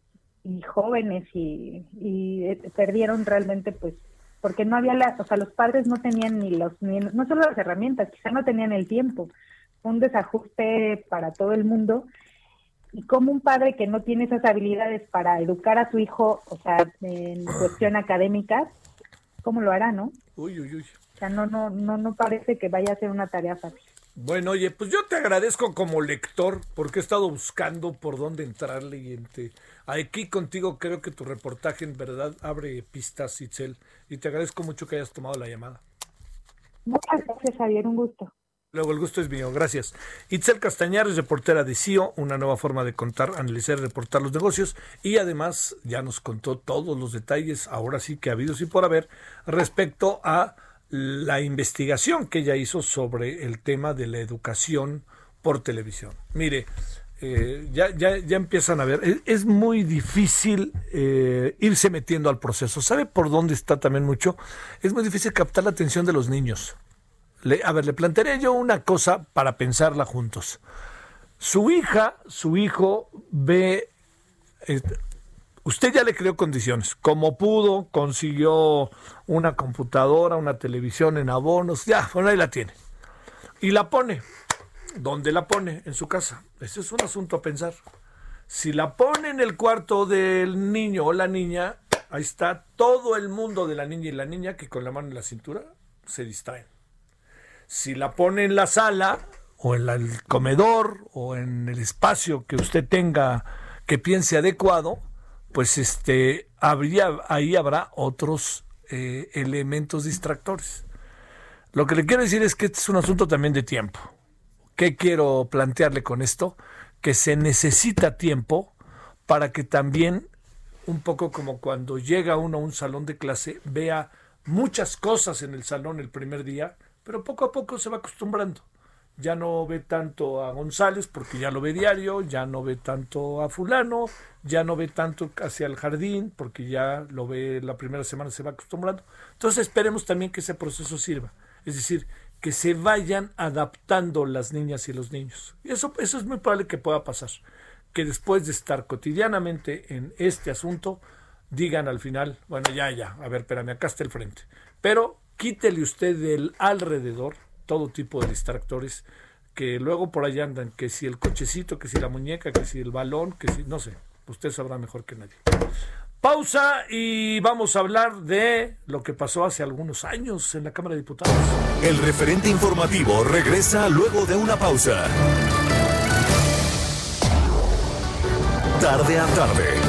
y jóvenes y, y eh, perdieron realmente, pues, porque no había las, o sea, los padres no tenían ni los, ni, no solo las herramientas, quizá no tenían el tiempo, un desajuste para todo el mundo y como un padre que no tiene esas habilidades para educar a su hijo, o sea, en cuestión académica, ¿cómo lo hará, no? Uy, uy, uy. O sea, no, no, no, no parece que vaya a ser una tarea fácil. Bueno, oye, pues yo te agradezco como lector porque he estado buscando por dónde entrarle y entre... aquí contigo creo que tu reportaje en verdad abre pistas, Itzel, y te agradezco mucho que hayas tomado la llamada. Muchas gracias, Javier, un gusto. Luego el gusto es mío, gracias. Itzel Castañares, reportera de CIO, una nueva forma de contar, analizar y reportar los negocios y además ya nos contó todos los detalles, ahora sí que ha habido y por haber, respecto a la investigación que ella hizo sobre el tema de la educación por televisión. Mire, eh, ya, ya, ya empiezan a ver, es, muy difícil eh, irse metiendo al proceso. ¿Sabe por dónde está también mucho? Es muy difícil captar la atención de los niños a ver, le plantearé yo una cosa para pensarla juntos. Su hija, su hijo ve, eh, usted ya le creó condiciones, como pudo, consiguió una computadora, una televisión en abonos, ya, bueno, ahí la tiene. Y la pone. ¿Dónde la pone? En su casa. Ese es un asunto a pensar. Si la pone en el cuarto del niño o la niña, ahí está todo el mundo de la niña y la niña que con la mano en la cintura se distraen. Si la pone en la sala o en el comedor o en el espacio que usted tenga que piense adecuado, pues este, habría, ahí habrá otros eh, elementos distractores. Lo que le quiero decir es que este es un asunto también de tiempo. ¿Qué quiero plantearle con esto? Que se necesita tiempo para que también, un poco como cuando llega uno a un salón de clase, vea muchas cosas en el salón el primer día, pero poco a poco se va acostumbrando ya no ve tanto a González porque ya lo ve diario, ya no ve tanto a fulano, ya no ve tanto hacia el jardín porque ya lo ve la primera semana, se va acostumbrando. Entonces esperemos también que ese proceso sirva, es decir, que se vayan adaptando las niñas y los niños. Y eso, eso es muy probable que pueda pasar, que después de estar cotidianamente en este asunto, digan al final, bueno, ya, ya, a ver, espérame, acá está el frente. Pero quítele usted del alrededor todo tipo de distractores que luego por ahí andan, que si el cochecito, que si la muñeca, que si el balón, que si, no sé, usted sabrá mejor que nadie. Pausa y vamos a hablar de lo que pasó hace algunos años en la Cámara de Diputados. El referente informativo regresa luego de una pausa. Tarde a tarde,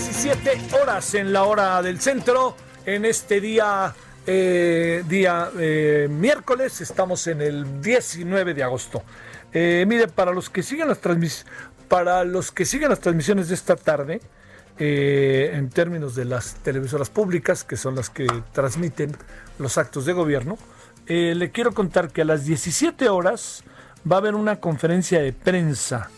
17 horas en la hora del centro. En este día, eh, día eh, miércoles, estamos en el 19 de agosto. Eh, mire, para los que siguen las para los que siguen las transmisiones de esta tarde, en términos de las televisoras públicas, que son las que transmiten los actos de gobierno, le quiero contar que a las 17 horas va a haber una conferencia de prensa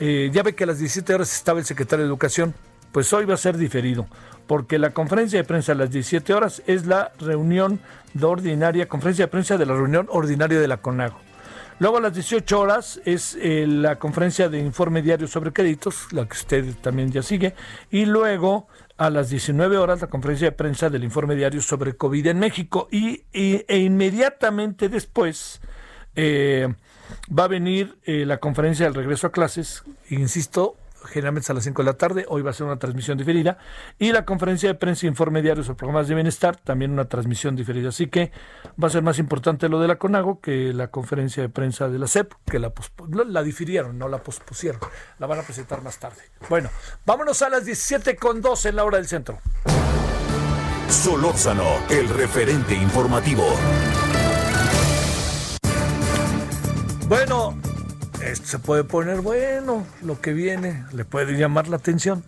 ya ve que a las 17 horas estaba el secretario de Educación, pues hoy va a ser diferido, porque la conferencia de prensa a las 17 horas es la reunión de ordinaria, conferencia de prensa de la reunión ordinaria de la CONAGO. Luego a las 18 horas es eh, la conferencia de informe diario sobre créditos, la que usted también ya sigue, y luego a las 19 horas la conferencia de prensa del informe diario sobre COVID en México y, e inmediatamente después eh, Va a venir eh, la conferencia del regreso a clases, insisto, generalmente a las 5 de la tarde, hoy va a ser una transmisión diferida, y la conferencia de prensa informe diario sobre programas de bienestar, también una transmisión diferida. Así que va a ser más importante lo de la CONAGO que la conferencia de prensa de la CEP, que la, la difirieron, no la pospusieron, la van a presentar más tarde. Bueno, vámonos a las 17 con 2 en la hora del centro. Solórzano, el referente informativo. Bueno, esto se puede poner bueno, lo que viene, le puede llamar la atención.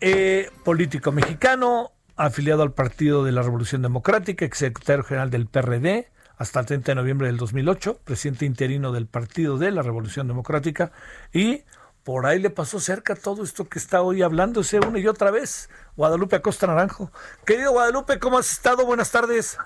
Eh, político mexicano, afiliado al Partido de la Revolución Democrática, ex secretario general del PRD, hasta el 30 de noviembre del 2008, presidente interino del Partido de la Revolución Democrática, y por ahí le pasó cerca todo esto que está hoy hablándose una y otra vez, Guadalupe Acosta Naranjo. Querido Guadalupe, ¿cómo has estado? Buenas tardes.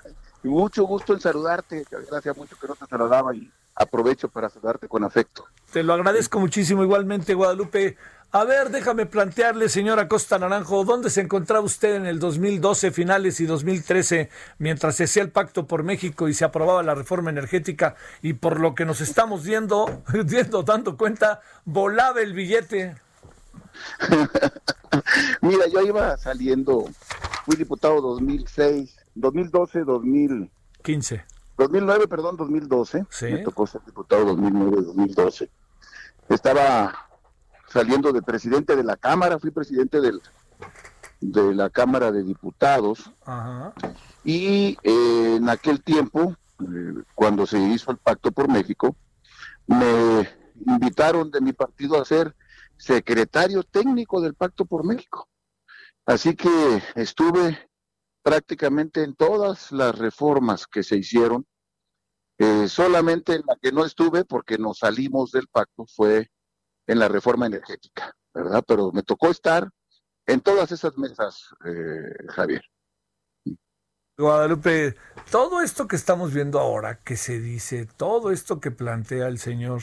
Mucho gusto en saludarte, gracias mucho que no te saludaba y aprovecho para saludarte con afecto. Te lo agradezco muchísimo igualmente, Guadalupe. A ver, déjame plantearle, señora Costa Naranjo, ¿dónde se encontraba usted en el 2012 finales y 2013 mientras se hacía el pacto por México y se aprobaba la reforma energética y por lo que nos estamos viendo, viendo, dando cuenta, volaba el billete? Mira, yo iba saliendo, fui diputado 2006, 2012, 2015. 2009, perdón, 2012. Me tocó ser diputado 2009-2012. Estaba saliendo de presidente de la Cámara, fui presidente del, de la Cámara de Diputados. Y eh, en aquel tiempo, eh, cuando se hizo el Pacto por México, me invitaron de mi partido a ser secretario técnico del Pacto por México. Así que estuve prácticamente en todas las reformas que se hicieron. Eh, solamente en la que no estuve porque nos salimos del pacto fue en la reforma energética, ¿verdad? Pero me tocó estar en todas esas mesas, eh, Javier. Guadalupe, todo esto que estamos viendo ahora, que se dice, todo esto que plantea el señor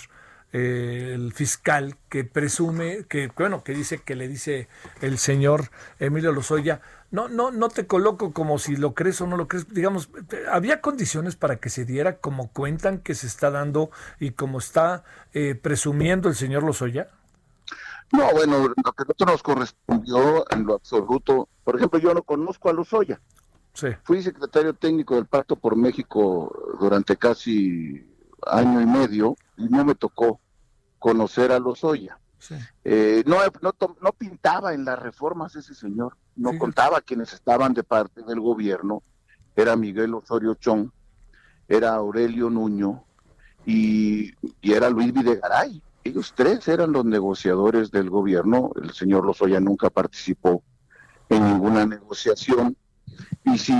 eh, el fiscal que presume, que bueno, que dice que le dice el señor Emilio Lozoya, no, no, no te coloco como si lo crees o no lo crees. Digamos, ¿había condiciones para que se diera como cuentan que se está dando y como está eh, presumiendo el señor Lozoya? No, bueno, lo que nosotros nos correspondió en lo absoluto, por ejemplo, yo no conozco a Lozoya. Sí. Fui secretario técnico del Pacto por México durante casi año y medio y no me tocó conocer a Lozoya. Eh, no, no, pintaba en las reformas ese señor, no contaba quienes estaban de parte del gobierno, era Miguel Osorio Chong, era Aurelio Nuño y, y, era Luis Videgaray. Ellos tres eran los negociadores del gobierno, el señor Lozoya nunca participó en ninguna negociación. Y si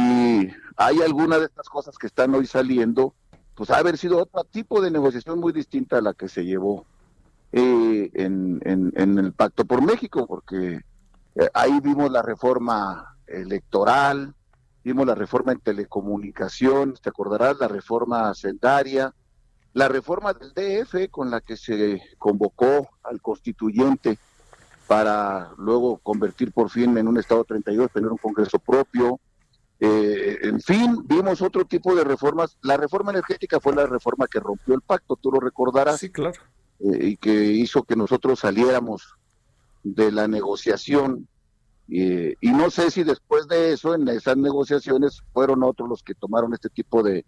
hay alguna de estas cosas que están hoy saliendo, pues ha haber sido otro tipo de negociación muy distinta a la que se llevó eh, en, en, el Pacto por México, porque eh, ahí vimos la reforma electoral, vimos la reforma en telecomunicaciones, te acordarás, la reforma sendaria, la reforma del DF con la que se convocó al constituyente para luego convertir por fin en un Estado 32, tener un Congreso propio. Eh, en fin, vimos otro tipo de reformas. La reforma energética fue la reforma que rompió el pacto, tú lo recordarás. Sí, claro. Eh, y que hizo que nosotros saliéramos de la negociación. y no sé si después de eso, en esas negociaciones, fueron otros los que tomaron este tipo de,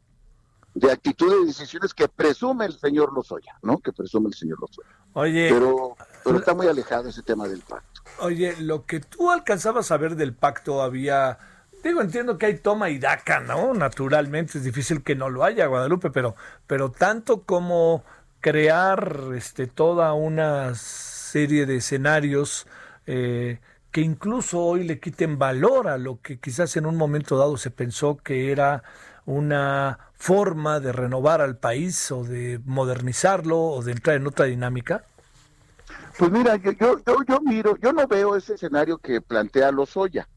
de actitudes y decisiones que presume el señor Lozoya, ¿no? Que presume el señor Lozoya. Oye. Pero, pero está muy alejado ese tema del pacto. Oye, lo que tú alcanzabas a ver del pacto había. Digo, entiendo que hay toma y daca, ¿no? Naturalmente es difícil que no lo haya, Guadalupe, pero, pero tanto como crear este, toda una serie de escenarios eh, que incluso hoy le quiten valor a lo que quizás en un momento dado se pensó que era una forma de renovar al país o de modernizarlo o de entrar en otra dinámica? Pues mira, yo, yo, yo, miro, yo no veo ese escenario que plantea Lozoya.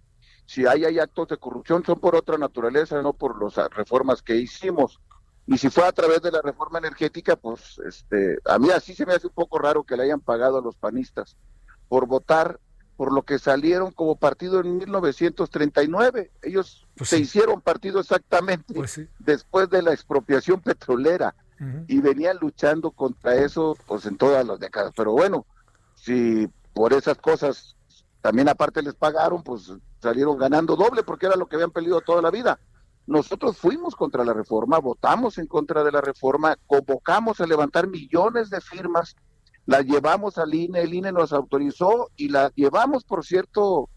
Si hay, hay actos de corrupción son por otra naturaleza, no por las reformas que hicimos. Y si fue a través de la reforma energética, pues este, a mí así se me hace un poco raro que le hayan pagado a los panistas por votar por lo que salieron como partido en 1939. Ellos pues se hicieron partido exactamente pues después de la expropiación petrolera y venían luchando contra eso pues en todas las décadas. Pero bueno, si por esas cosas también aparte les pagaron, pues salieron ganando doble porque era lo que habían peleado toda la vida. Nosotros fuimos contra la reforma, votamos en contra de la reforma, convocamos a levantar millones de firmas, la llevamos al INE, el INE nos autorizó y la llevamos, por cierto,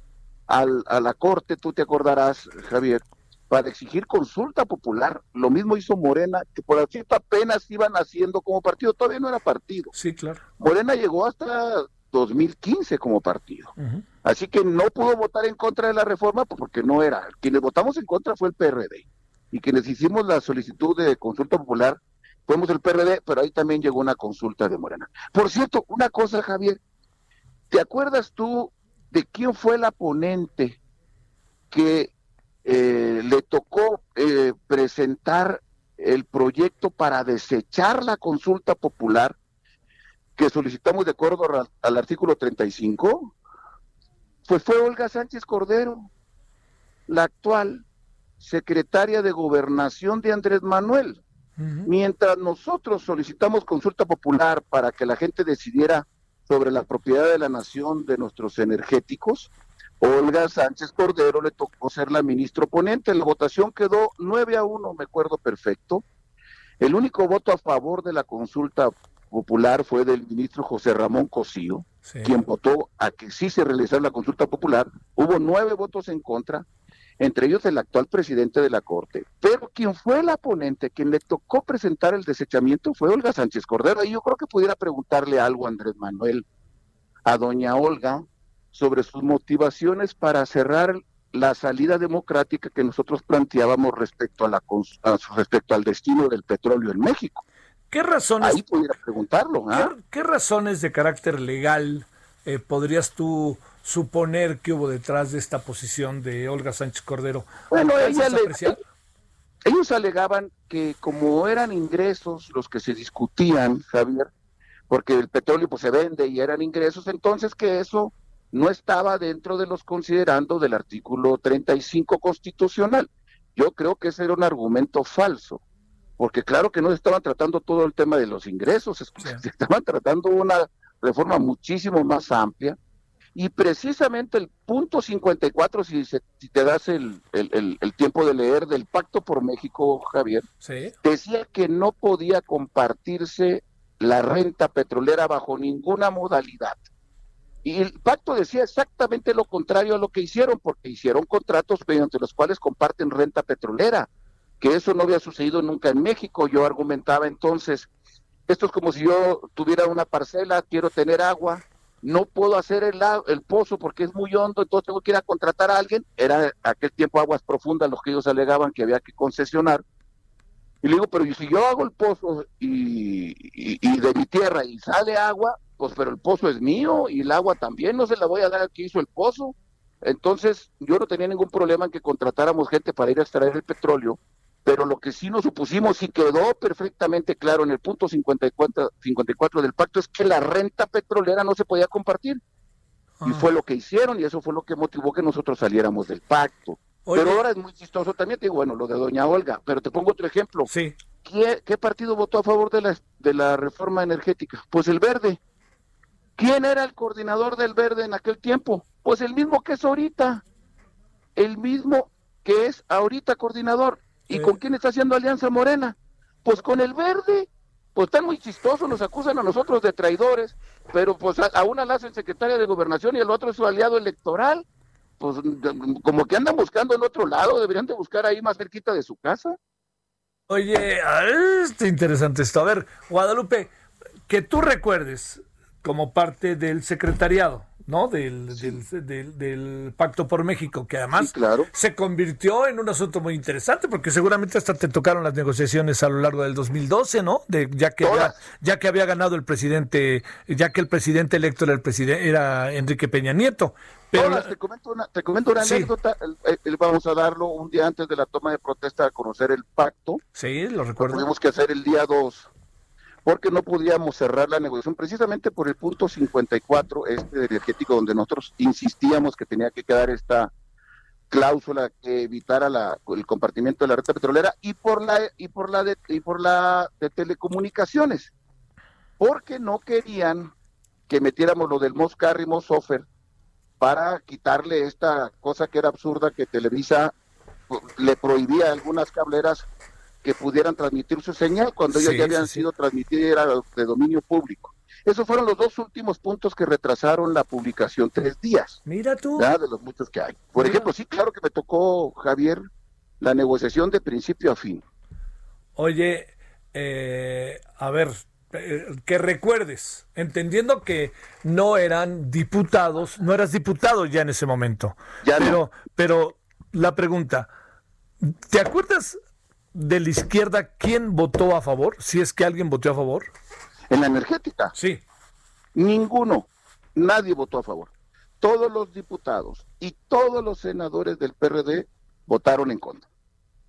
al, a la Corte, tú te acordarás, Javier, para exigir consulta popular. Lo mismo hizo Morena, que por cierto apenas iban haciendo como partido, todavía no era partido. Sí, claro. Morena llegó hasta 2015 como partido. Así que no pudo votar en contra de la reforma porque no era. Quienes votamos en contra fue el PRD. Y quienes hicimos la solicitud de consulta popular fuimos el PRD, pero ahí también llegó una consulta de Morena. Por cierto, una cosa, Javier, ¿te acuerdas tú de quién fue la ponente que eh, le tocó eh, presentar el proyecto para desechar la consulta popular que solicitamos de acuerdo al, artículo 35? Pues fue Olga Sánchez Cordero, la actual secretaria de gobernación de Andrés Manuel. Mientras nosotros solicitamos consulta popular para que la gente decidiera sobre la propiedad de la nación de nuestros energéticos, Olga Sánchez Cordero le tocó ser la ministra oponente. La votación quedó 9 a 1, me acuerdo perfecto. El único voto a favor de la consulta popular fue del ministro José Ramón Cosío, quien votó a que sí se realizara la consulta popular. Hubo nueve votos en contra, entre ellos el actual presidente de la Corte. Pero quien fue la ponente, quien le tocó presentar el desechamiento fue Olga Sánchez Cordero. Y yo creo que pudiera preguntarle algo a Andrés Manuel, a doña Olga, sobre sus motivaciones para cerrar la salida democrática que nosotros planteábamos respecto a la respecto al destino del petróleo en México. ¿Qué razones? Ahí pudiera preguntarlo. ¿ah? ¿Qué, razones de carácter legal eh, podrías tú suponer que hubo detrás de esta posición de Olga Sánchez Cordero? Bueno, ellos alegaban que como eran ingresos los que se discutían, Javier, porque el petróleo pues se vende y eran ingresos, entonces que eso no estaba dentro de los considerandos del artículo 35 constitucional. Yo creo que ese era un argumento falso, porque claro que no estaban tratando todo el tema de los ingresos, se estaban tratando una reforma muchísimo más amplia, y precisamente el punto 54, si, si te das el, tiempo de leer del Pacto por México, Javier, decía que no podía compartirse la renta petrolera bajo ninguna modalidad. Y el pacto decía exactamente lo contrario a lo que hicieron, porque hicieron contratos mediante los cuales comparten renta petrolera, que eso no había sucedido nunca en México. Yo argumentaba entonces, esto es como si yo tuviera una parcela, quiero tener agua, no puedo hacer el, el pozo porque es muy hondo, entonces tengo que ir a contratar a alguien. Era aquel tiempo aguas profundas los que ellos alegaban que había que concesionar. Y le digo, pero si yo hago el pozo y, de mi tierra y sale agua, pues pero el pozo es mío y el agua también, no se la voy a dar al que hizo el pozo. Entonces yo no tenía ningún problema en que contratáramos gente para ir a extraer el petróleo pero lo que sí nos supusimos y quedó perfectamente claro en el punto 54, 54 del pacto es que la renta petrolera no se podía compartir. Y ah. fue lo que hicieron y eso fue lo que motivó que nosotros saliéramos del pacto. Pero ahora es muy chistoso también, te digo, bueno, lo de doña Olga, pero te pongo otro ejemplo. Sí. ¿Qué, qué partido votó a favor de la, de la reforma energética? Pues el verde. ¿Quién era el coordinador del verde en aquel tiempo? Pues el mismo que es ahorita. El mismo que es ahorita coordinador. ¿Y con quién está haciendo alianza Morena? Pues con el verde. Pues están muy chistosos, nos acusan a nosotros de traidores, pero pues a, una la hacen secretaria de gobernación y el otro es su aliado electoral. Pues como que andan buscando en otro lado, deberían de buscar ahí más cerquita de su casa. Oye, está interesante esto. A ver, Guadalupe, que tú recuerdes como parte del secretariado, ¿no? Del, del, del, Pacto por México, que además se convirtió en un asunto muy interesante, porque seguramente hasta te tocaron las negociaciones a lo largo del 2012, ¿no? De, ya, que ya, que había ganado el presidente, ya que el presidente electo era, el presidente, era Enrique Peña Nieto. Pero te comento una, te comento una anécdota, vamos a darlo un día antes de la toma de protesta a conocer el pacto. Sí, lo recuerdo. Tuvimos que hacer el día 2 porque no podíamos cerrar la negociación precisamente por el punto 54 este energético donde nosotros insistíamos que tenía que quedar esta cláusula que evitara la, el compartimiento de la red petrolera y por la y por la de, y por la de telecomunicaciones porque no querían que metiéramos lo del Moscarry Mossofer para quitarle esta cosa que era absurda que Televisa le prohibía a algunas cableras que pudieran transmitir su señal cuando ellos ya habían sido transmitidas de dominio público. Esos fueron los dos últimos puntos que retrasaron la publicación tres días. Mira tú. De los muchos que hay. Por ejemplo, sí, claro que me tocó, Javier, la negociación de principio a fin. Oye, eh, a ver, eh, que recuerdes, entendiendo que no eran diputados, no eras diputado ya en ese momento. Ya pero, pero la pregunta, ¿te acuerdas de la izquierda, ¿quién votó a favor? Si es que alguien votó a favor. En la energética. Sí. Ninguno. Nadie votó a favor. Todos los diputados y todos los senadores del PRD votaron en contra.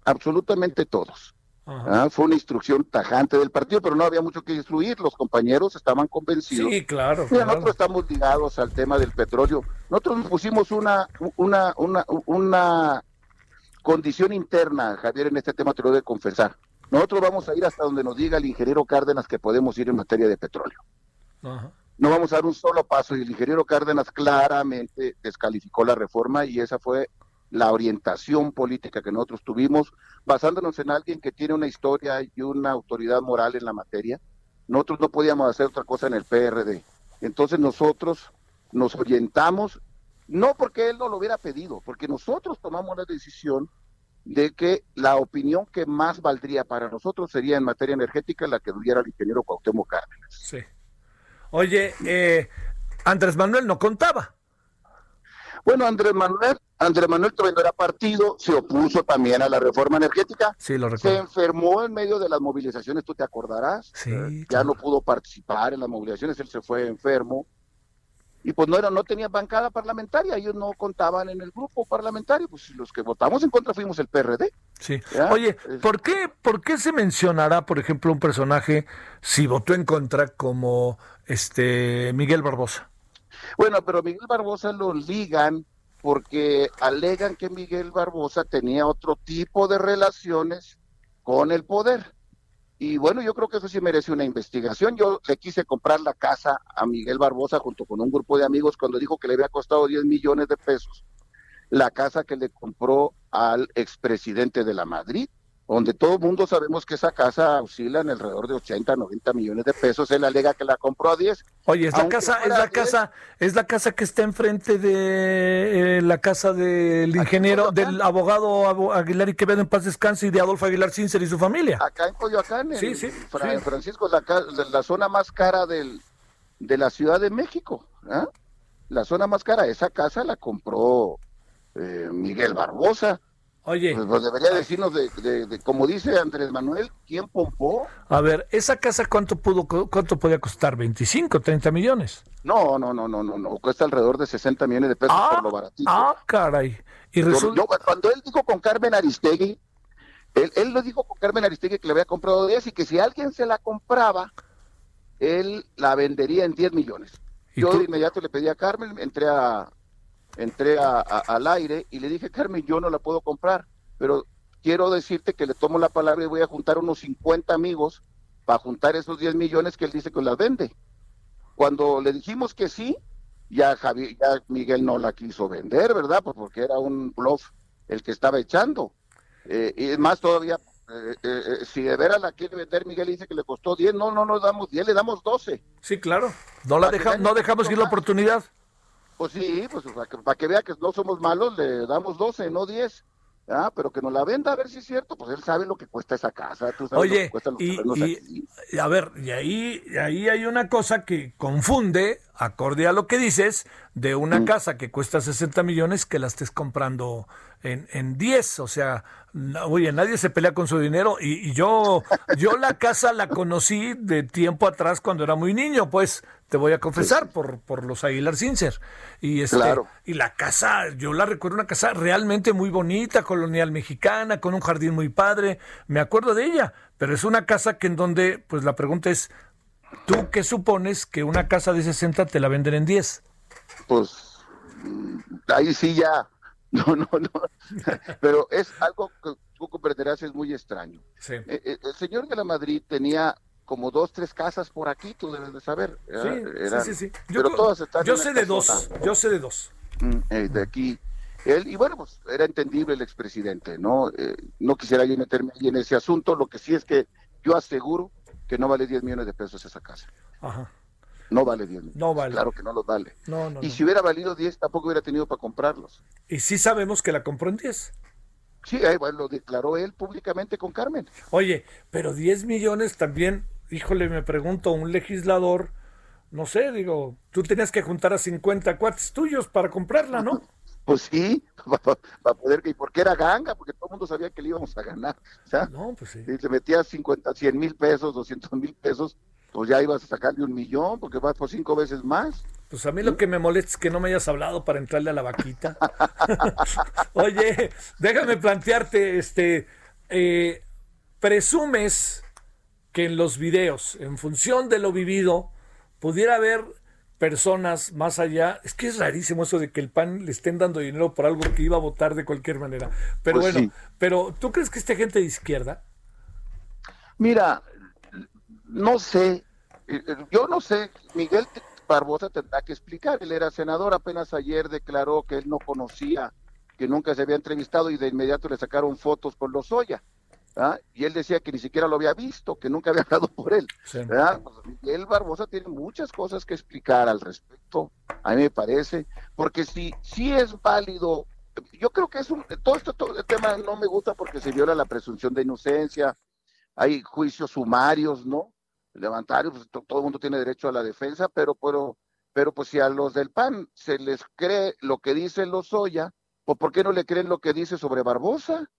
Absolutamente todos. Ah, fue una instrucción tajante del partido, pero no había mucho que instruir. Los compañeros estaban convencidos. Sí, claro. Nosotros estamos ligados al tema del petróleo. Nosotros pusimos una, una, una, una condición interna, Javier, en este tema te lo de confesar. Nosotros vamos a ir hasta donde nos diga el ingeniero Cárdenas que podemos ir en materia de petróleo. No vamos a dar un solo paso y el ingeniero Cárdenas claramente descalificó la reforma y esa fue la orientación política que nosotros tuvimos, basándonos en alguien que tiene una historia y una autoridad moral en la materia. Nosotros no podíamos hacer otra cosa en el PRD. Entonces nosotros nos orientamos no porque él no lo hubiera pedido, porque nosotros tomamos la decisión de que la opinión que más valdría para nosotros sería en materia energética la que tuviera el ingeniero Cuauhtémoc Cárdenas. Sí. Oye, eh, Andrés Manuel no contaba. Bueno, Andrés Manuel, Andrés Manuel todavía no era partido, se opuso también a la reforma energética. Sí, lo recuerdo. Se enfermó en medio de las movilizaciones, tú te acordarás. Sí. ya no pudo participar en las movilizaciones, él se fue enfermo y pues no era, no tenía bancada parlamentaria, ellos no contaban en el grupo parlamentario, pues los que votamos en contra fuimos el PRD. Sí. Oye, ¿por qué, ¿por qué se mencionará, por ejemplo, un personaje si votó en contra como este Miguel Barbosa? Bueno, pero Miguel Barbosa lo ligan porque alegan que Miguel Barbosa tenía otro tipo de relaciones con el poder. Y bueno, yo creo que eso sí merece una investigación. Yo le quise comprar la casa a Miguel Barbosa junto con un grupo de amigos cuando dijo que le había costado 10 millones de pesos. La casa que le compró al expresidente de la Madrid donde todo el mundo sabemos que esa casa oscila en alrededor de 80, 90 millones de pesos. Él alega que la compró a 10. Oye, es la casa, es la casa, es la casa que está enfrente de eh, la casa del ingeniero, del abogado Aguilar y Quevedo en paz descanse y de Adolfo Aguilar Cincer y su familia. Acá en Coyoacán, en, sí, sí, Francisco, la, la zona más cara del, de la Ciudad de México. ¿ah? La zona más cara, esa casa la compró eh, Miguel Barbosa. Oye. Pues, pues debería decirnos de, como dice Andrés Manuel, ¿quién pompó? A ver, ¿esa casa cuánto pudo cuánto podía costar? ¿25, 30 millones? No, no, no, no, no, no, cuesta alrededor de 60 millones de pesos por lo baratito. Ah, caray. Y cuando él dijo con Carmen Aristegui, él, él lo dijo con Carmen Aristegui que le había comprado 10 y que si alguien se la compraba, él la vendería en 10 millones. Yo de inmediato le pedí a Carmen, entré a, entré al aire y le dije, Carmen, yo no la puedo comprar, pero quiero decirte que le tomo la palabra y voy a juntar unos 50 amigos para juntar esos 10 millones que él dice que las vende. Cuando le dijimos que sí, ya, Javier, ya Miguel no la quiso vender, ¿verdad? Pues porque era un bluff el que estaba echando. Eh, y más todavía, eh, eh, si de veras la quiere vender, Miguel dice que le costó 10, no, no nos damos 10, le damos 12. Sí, claro. No, la deja, no dejamos ir la oportunidad. Pues sí, pues para que, vea que no somos malos, le damos 12, no 10. Ah, pero que nos la venda a ver si es cierto, pues él sabe lo que cuesta esa casa. Oye, y, a ver, y ahí, ahí hay una cosa que confunde, acorde a lo que dices, de una mm. casa que cuesta 60 millones que la estés comprando en, en 10. O sea, oye, nadie se pelea con su dinero. Y, yo, yo la casa la conocí de tiempo atrás cuando era muy niño, pues te voy a confesar, por, por los Aguilar Cincer. Y, este, y la casa, yo la recuerdo una casa realmente muy bonita, colonial mexicana, con un jardín muy padre. Me acuerdo de ella, pero es una casa que en donde, pues la pregunta es, ¿tú qué supones que una casa de 60 te la venden en 10? Pues ahí sí ya no, no, no. Pero es algo que tú comprenderás, es muy extraño. Eh, eh, el señor de la Madrid tenía como dos, tres casas por aquí, tú debes de saber. Sí, sí, sí, Yo, pero todas están yo sé de dos, yo sé de dos. Mm, eh, de aquí. Él, y bueno, pues era entendible el expresidente, ¿no? no quisiera yo meterme ahí en ese asunto, lo que sí es que yo aseguro que no vale 10 millones de pesos esa casa. Ajá. No vale 10 No vale. Claro que no los vale. y si hubiera valido 10, tampoco hubiera tenido para comprarlos. Y sí sabemos que la compró en 10. Sí, bueno, lo declaró él públicamente con Carmen. Oye, pero 10 millones también, híjole, me pregunto, un legislador, no sé, digo, tú tenías que juntar a 50 cuates tuyos para comprarla, ¿no? Pues sí, para poder, y porque era ganga, porque todo el mundo sabía que le íbamos a ganar. O sea, no, pues sí. Y le metías 50, 100 mil pesos, 200 mil pesos, pues ya ibas a sacarle un millón porque vas por cinco veces más. Pues a mí lo que me molesta es que no me hayas hablado para entrarle a la vaquita. Oye, déjame plantearte, este, eh, presumes que en los videos, en función de lo vivido, pudiera haber personas más allá. Es que es rarísimo eso de que el PAN le estén dando dinero por algo que iba a votar de cualquier manera. Pero pues bueno, pero ¿tú crees que esta gente de izquierda? Mira, no sé, eh, eh, yo no sé, Miguel Barbosa tendrá que explicar, él era senador, apenas ayer declaró que él no conocía, que nunca se había entrevistado y de inmediato le sacaron fotos con los Oya. ¿Ah? Y él decía que ni siquiera lo había visto, que nunca había hablado por él. Pues, Miguel Barbosa tiene muchas cosas que explicar al respecto, a mí me parece, porque si, si es válido, yo creo que es un, todo este todo el tema no me gusta porque se viola la presunción de inocencia, hay juicios sumarios, ¿no? levantar, pues, todo el mundo tiene derecho a la defensa, pero, pero, pero pues si a los del PAN se les cree lo que dice Lozoya, pues ¿por qué no le creen lo que dice sobre Barbosa?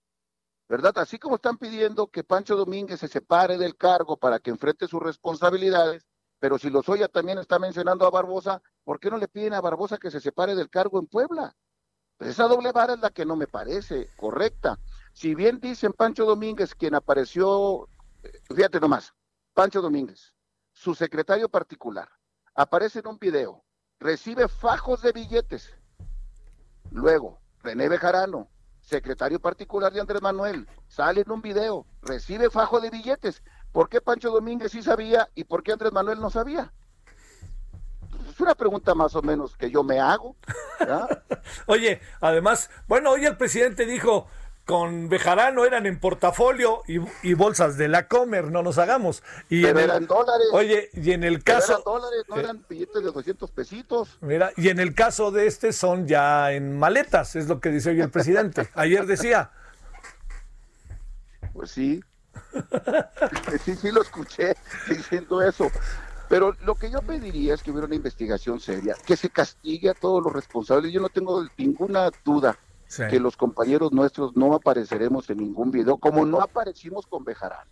¿Verdad? Así como están pidiendo que Pancho Domínguez se separe del cargo para que enfrente sus responsabilidades, pero si Lozoya también está mencionando a Barbosa, ¿por qué no le piden a Barbosa que se separe del cargo en Puebla? Pues esa doble vara es la que no me parece correcta. Si bien dicen Pancho Domínguez, quien apareció, fíjate nomás, Pancho Domínguez, su secretario particular, aparece en un video recibe fajos de billetes. Luego, René Bejarano, secretario particular de Andrés Manuel, sale en un video, recibe fajo de billetes. ¿Por qué Pancho Domínguez sí sabía y por qué Andrés Manuel no sabía? Es una pregunta más o menos que yo me hago. Oye, además, bueno, hoy el presidente dijo, con Bejarano eran en portafolio y, bolsas de la Comer, no nos hagamos. Y Pero eran dólares. Oye, y en el caso... eran dólares, no eran billetes de 200 pesitos. Mira, y en el caso de este son ya en maletas, es lo que dice hoy el presidente. Ayer decía. Pues sí. sí, sí lo escuché diciendo eso. Pero lo que yo pediría es que hubiera una investigación seria, que se castigue a todos los responsables. Yo no tengo ninguna duda que los compañeros nuestros no apareceremos en ningún video, como no aparecimos con Bejarano.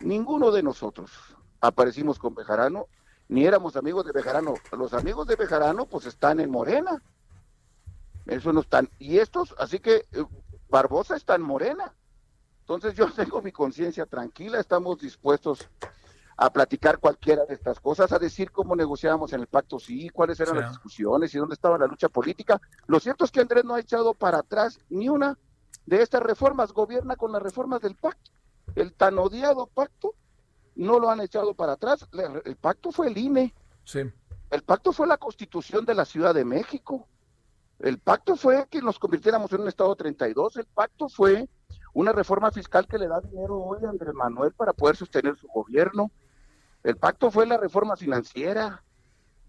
Ninguno de nosotros aparecimos con Bejarano, ni éramos amigos de Bejarano. Los amigos de Bejarano, pues están en Morena. Eso no están. Y estos, así que eh, Barbosa está en Morena. Entonces yo tengo mi conciencia tranquila, estamos dispuestos a platicar cualquiera de estas cosas, a decir cómo negociábamos en el pacto sí, cuáles eran las discusiones y dónde estaba la lucha política. Lo cierto es que Andrés no ha echado para atrás ni una de estas reformas, gobierna con las reformas del pacto. El tan odiado pacto no lo han echado para atrás. El pacto fue el INE. Sí. El pacto fue la constitución de la Ciudad de México. El pacto fue que nos convirtiéramos en un Estado 32. El pacto fue una reforma fiscal que le da dinero hoy a Andrés Manuel para poder sostener su gobierno. El pacto fue la reforma financiera.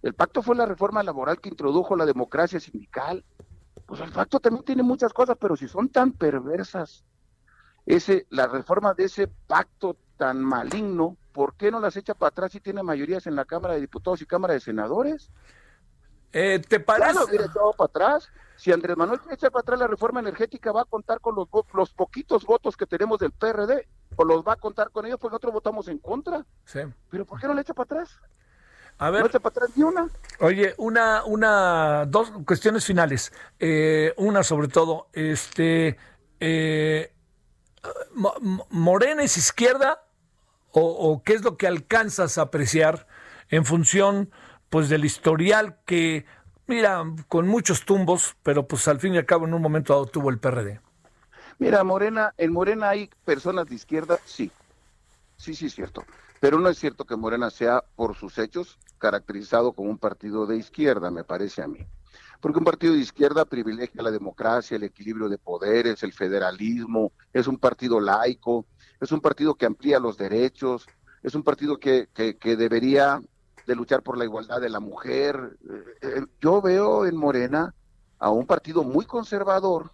El pacto fue la reforma laboral que introdujo la democracia sindical. Pues el pacto también tiene muchas cosas, pero si son tan perversas, ese, la reforma de ese pacto tan maligno, ¿por qué no las echa para atrás si tiene mayorías en la Cámara de Diputados y Cámara de Senadores? Eh, ¿Te parece? hubiera echado para atrás. Si Andrés Manuel echa para atrás la reforma energética, va a contar con los, los poquitos votos que tenemos del PRD, o los va a contar con ellos, porque nosotros votamos en contra. Sí. Pero ¿por qué no le echa para atrás? A ver. No echa para atrás ni una. Oye, una, una, dos cuestiones finales. Eh, una sobre todo, este, eh, ¿Morena es izquierda o, o qué es lo que alcanzas a apreciar en función pues del historial que, mira, con muchos tumbos, pero pues al fin y al cabo en un momento dado tuvo el PRD. Mira, Morena, en Morena hay personas de izquierda, sí, sí, sí es cierto, pero no es cierto que Morena sea por sus hechos caracterizado como un partido de izquierda, me parece a mí. Porque un partido de izquierda privilegia la democracia, el equilibrio de poderes, el federalismo, es un partido laico, es un partido que amplía los derechos, es un partido que, que, que debería de luchar por la igualdad de la mujer. Eh, eh, yo veo en Morena a un partido muy conservador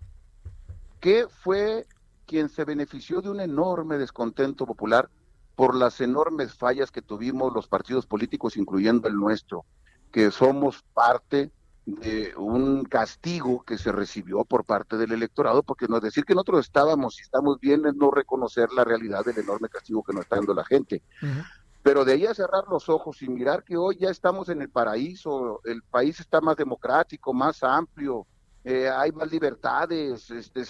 que fue quien se benefició de un enorme descontento popular por las enormes fallas que tuvimos los partidos políticos, incluyendo el nuestro, que somos parte de un castigo que se recibió por parte del electorado, porque no es decir que nosotros estábamos y estamos bien es no reconocer la realidad del enorme castigo que nos está dando la gente. Pero de ahí a cerrar los ojos y mirar que hoy ya estamos en el paraíso, el país está más democrático, más amplio, eh, hay más libertades. Este,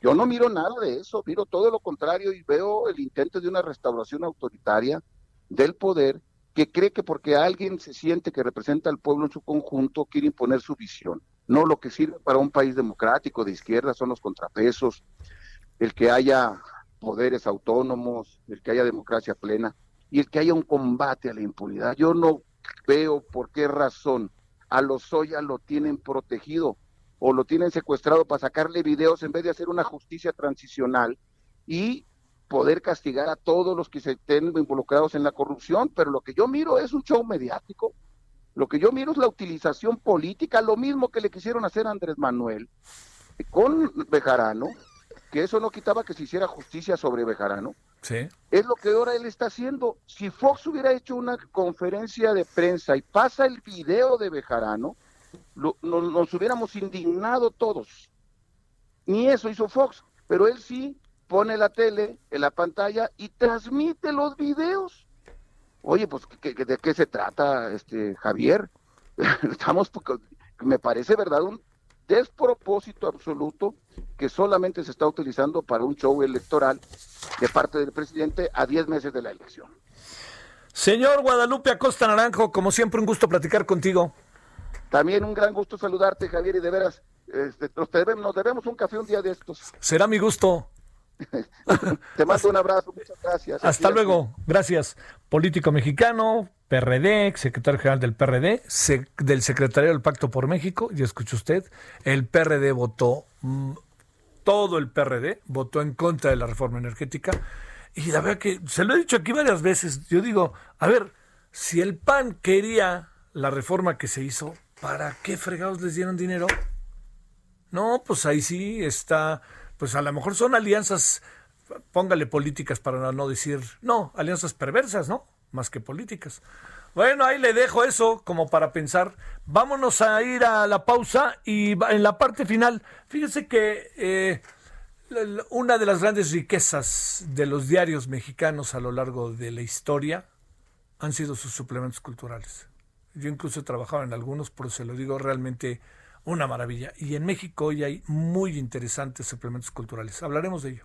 yo no miro nada de eso, miro todo lo contrario y veo el intento de una restauración autoritaria del poder que cree que porque alguien se siente que representa al pueblo en su conjunto, quiere imponer su visión. No, lo que sirve para un país democrático de izquierda son los contrapesos, el que haya poderes autónomos, el que haya democracia plena y el que haya un combate a la impunidad. Yo no veo por qué razón a los Soya lo tienen protegido o lo tienen secuestrado para sacarle videos en vez de hacer una justicia transicional y poder castigar a todos los que se estén involucrados en la corrupción. Pero lo que yo miro es un show mediático. Lo que yo miro es la utilización política, lo mismo que le quisieron hacer a Andrés Manuel con Bejarano, que eso no quitaba que se hiciera justicia sobre Bejarano, es lo que ahora él está haciendo. Si Fox hubiera hecho una conferencia de prensa y pasa el video de Bejarano, nos hubiéramos indignado todos. Ni eso hizo Fox, pero él sí pone la tele en la pantalla y transmite los videos. Oye, pues de qué se trata, este Javier? Estamos, me parece verdad un despropósito absoluto que solamente se está utilizando para un show electoral de parte del presidente a 10 meses de la elección. Señor Guadalupe Acosta Naranjo, como siempre un gusto platicar contigo. También un gran gusto saludarte, Javier, y de veras, este, nos, debemos, un café un día de estos. Será mi gusto. Te mando un abrazo, muchas gracias. Hasta luego, gracias. Político mexicano, PRD, secretario general del PRD, del secretario del Pacto por México, y escuche usted, el PRD votó, mm, todo el PRD votó en contra de la reforma energética. Y la verdad que, se lo he dicho aquí varias veces, yo digo, a ver, si el PAN quería la reforma que se hizo, ¿para qué fregados les dieron dinero? No, pues ahí sí está, pues a lo mejor son alianzas, póngale políticas para no decir, no, alianzas perversas, ¿no? Más que políticas. Bueno, ahí le dejo eso como para pensar. Vámonos a ir a la pausa y en la parte final, fíjese que eh, una de las grandes riquezas de los diarios mexicanos a lo largo de la historia han sido sus suplementos culturales. Yo incluso he trabajado en algunos, por eso se lo digo, realmente una maravilla. Y en México hoy hay muy interesantes suplementos culturales. Hablaremos de ello.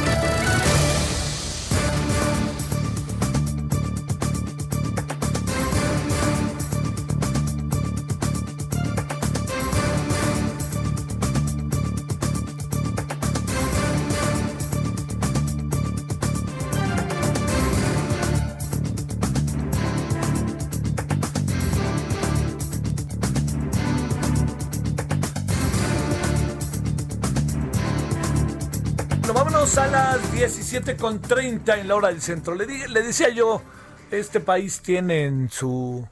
A las 17.30 en la hora del centro. Le, le decía yo, este país tiene en su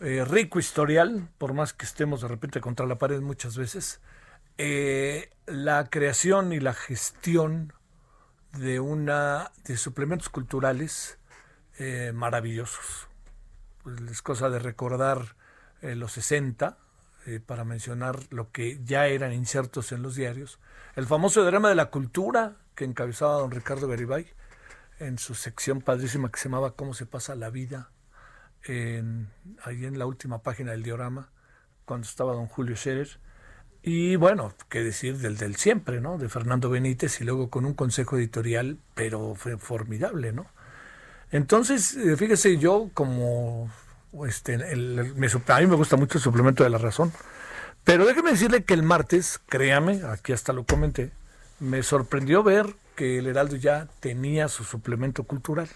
eh, rico historial, por más que estemos de repente contra la pared muchas veces, eh, la creación y la gestión de una de suplementos culturales eh, maravillosos. Pues es cosa de recordar los 60 para mencionar lo que ya eran insertos en los diarios. El famoso drama de la cultura, que encabezaba don Ricardo Garibay en su sección padrísima que se llamaba Cómo se pasa la vida, ahí en la última página del diorama, cuando estaba don Julio Scherer. Y bueno, qué decir del del siempre, ¿no? De Fernando Benítez y luego con un consejo editorial, pero fue formidable, ¿no? Entonces, eh, fíjese, yo como este, a mí me gusta mucho el suplemento de la razón, pero déjeme decirle que el martes, créame, aquí hasta lo comenté, me sorprendió ver que el Heraldo ya tenía su suplemento cultural,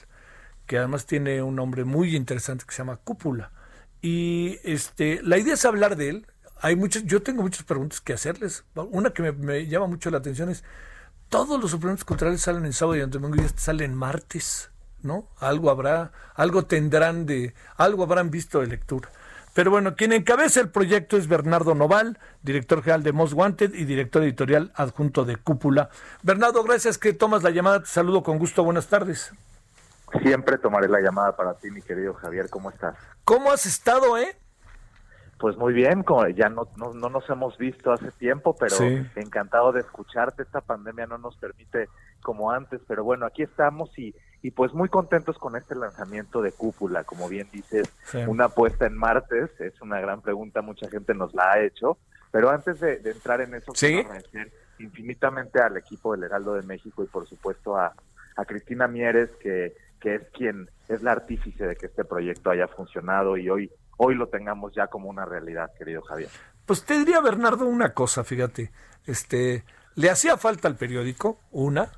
que además tiene un nombre muy interesante que se llama Cúpula. Y este, la idea es hablar de él. Hay muchas, yo tengo muchas preguntas que hacerles. Una que me, llama mucho la atención es, todos los suplementos culturales salen en sábado y en domingo y este salen martes, ¿no? Algo habrá, algo tendrán de, algo habrán visto de lectura. Pero bueno, quien encabeza el proyecto es Bernardo Noval, director general de Most Wanted y director editorial adjunto de Cúpula. Bernardo, gracias que tomas la llamada. Te saludo con gusto. Buenas tardes. Siempre tomaré la llamada para ti, mi querido Javier. ¿Cómo estás? ¿Cómo has estado, eh? Pues muy bien, ya no, no, nos hemos visto hace tiempo, pero encantado de escucharte. Esta pandemia no nos permite como antes, pero bueno, aquí estamos y, y pues muy contentos con este lanzamiento de Cúpula. Como bien dices, una apuesta en martes es una gran pregunta, mucha gente nos la ha hecho, pero antes de, entrar en eso, quiero agradecer infinitamente al equipo del Heraldo de México y por supuesto a, a Cristina Mieres, que, que es quien es la artífice de que este proyecto haya funcionado y hoy hoy lo tengamos ya como una realidad, querido Javier. Pues te diría, Bernardo, una cosa, fíjate, este, le hacía falta al periódico, una,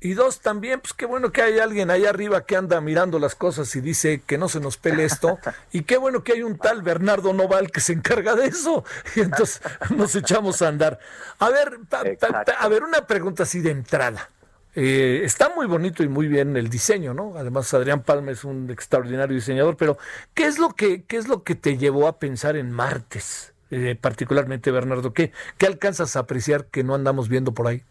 y dos, también, pues qué bueno que hay alguien ahí arriba que anda mirando las cosas y dice que no se nos pele esto. Y qué bueno que hay un tal Bernardo Noval que se encarga de eso. Y entonces nos echamos a andar. A ver, a ver, una pregunta así de entrada. Eh, está muy bonito y muy bien el diseño, ¿no? Además, Adrián Palma es un extraordinario diseñador, pero ¿qué es lo que, qué es lo que te llevó a pensar en martes? Eh, particularmente, Bernardo, ¿qué, ¿qué alcanzas a apreciar que no andamos viendo por ahí?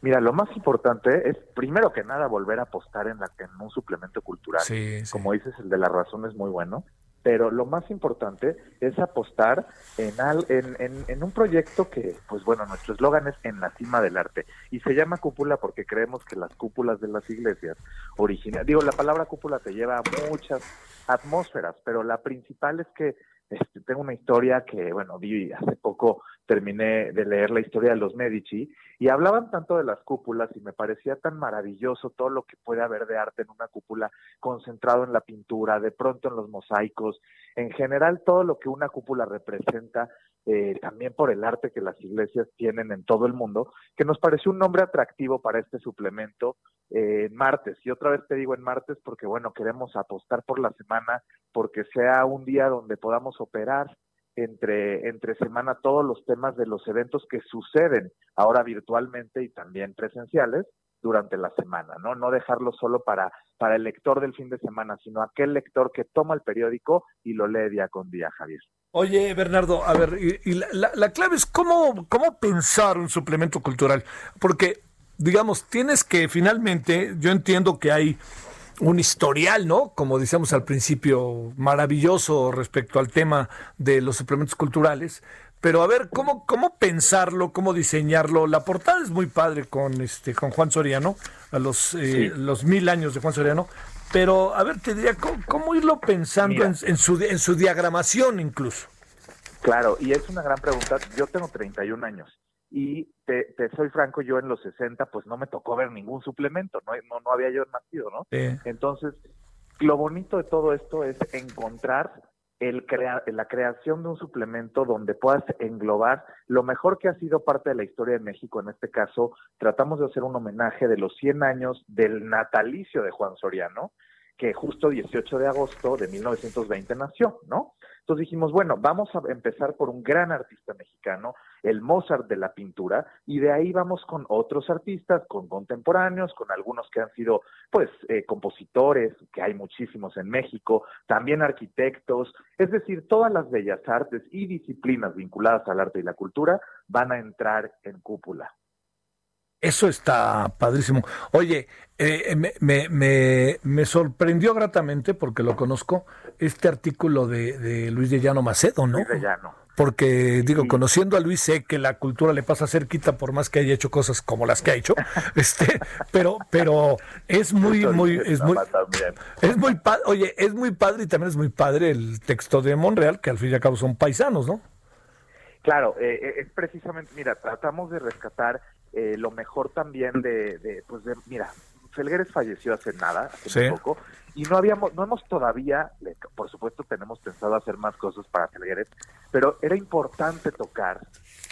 Mira, lo más importante es, primero que nada, volver a apostar en, la, en un suplemento cultural. Como dices, el de la razón es muy bueno, pero lo más importante es apostar en, en, en, un proyecto que, pues bueno, nuestro eslogan es en la cima del arte. Y se llama cúpula porque creemos que las cúpulas de las iglesias original, digo, la palabra cúpula te lleva a muchas atmósferas, pero la principal es que este, tengo una historia que, bueno, vi hace poco terminé de leer la historia de los Medici y hablaban tanto de las cúpulas y me parecía tan maravilloso todo lo que puede haber de arte en una cúpula concentrado en la pintura, de pronto en los mosaicos, en general todo lo que una cúpula representa, eh, también por el arte que las iglesias tienen en todo el mundo, que nos pareció un nombre atractivo para este suplemento eh, en martes. Y otra vez te digo en martes porque, bueno, queremos apostar por la semana, porque sea un día donde podamos operar entre, entre semana todos los temas de los eventos que suceden ahora virtualmente y también presenciales durante la semana, ¿no? No dejarlo solo para, para el lector del fin de semana, sino aquel lector que toma el periódico y lo lee día con día, Javier. Oye, Bernardo, a ver, y, la, la, clave es cómo, cómo pensar un suplemento cultural, porque, digamos, tienes que finalmente, yo entiendo que hay un historial, ¿no? Como decíamos al principio, maravilloso respecto al tema de los suplementos culturales. Pero a ver, ¿cómo, cómo pensarlo, cómo diseñarlo? La portada es muy padre con este, con Juan Soriano, a los, eh, los mil años de Juan Soriano. Pero a ver, te diría, ¿cómo, irlo pensando en, en, su, en su diagramación incluso? Claro, y es una gran pregunta. Yo tengo 31 años y te, soy franco, yo en los 60 pues no me tocó ver ningún suplemento, no, no, había yo nacido, ¿no? Entonces, lo bonito de todo esto es encontrar el la creación de un suplemento donde puedas englobar lo mejor que ha sido parte de la historia de México. En este caso, tratamos de hacer un homenaje de los 100 años del natalicio de Juan Soriano, que justo 18 de agosto de 1920 nació, ¿no? Entonces dijimos, bueno, vamos a empezar por un gran artista mexicano, el Mozart de la pintura, y de ahí vamos con otros artistas, con contemporáneos, con algunos que han sido, pues, eh, compositores, que hay muchísimos en México, también arquitectos, es decir, todas las bellas artes y disciplinas vinculadas al arte y la cultura van a entrar en cúpula. Eso está padrísimo. Oye, eh, me, me, me, sorprendió gratamente, porque lo conozco, este artículo de, Luis de Llano Macedo, ¿no? Luis de Llano. Porque, digo, conociendo a Luis, sé que la cultura le pasa cerquita por más que haya hecho cosas como las que ha hecho. este, pero, pero es muy, muy, es muy, es muy padre. Oye, es muy padre y también es muy padre el texto de Monreal, que al fin y al cabo son paisanos, ¿no? Claro, eh, eh, es precisamente, mira, tratamos de rescatar eh, lo mejor también de, pues de, mira, Felgueres falleció hace nada, hace poco, y no habíamos, no hemos todavía, por supuesto tenemos pensado hacer más cosas para Felgueres, pero era importante tocar,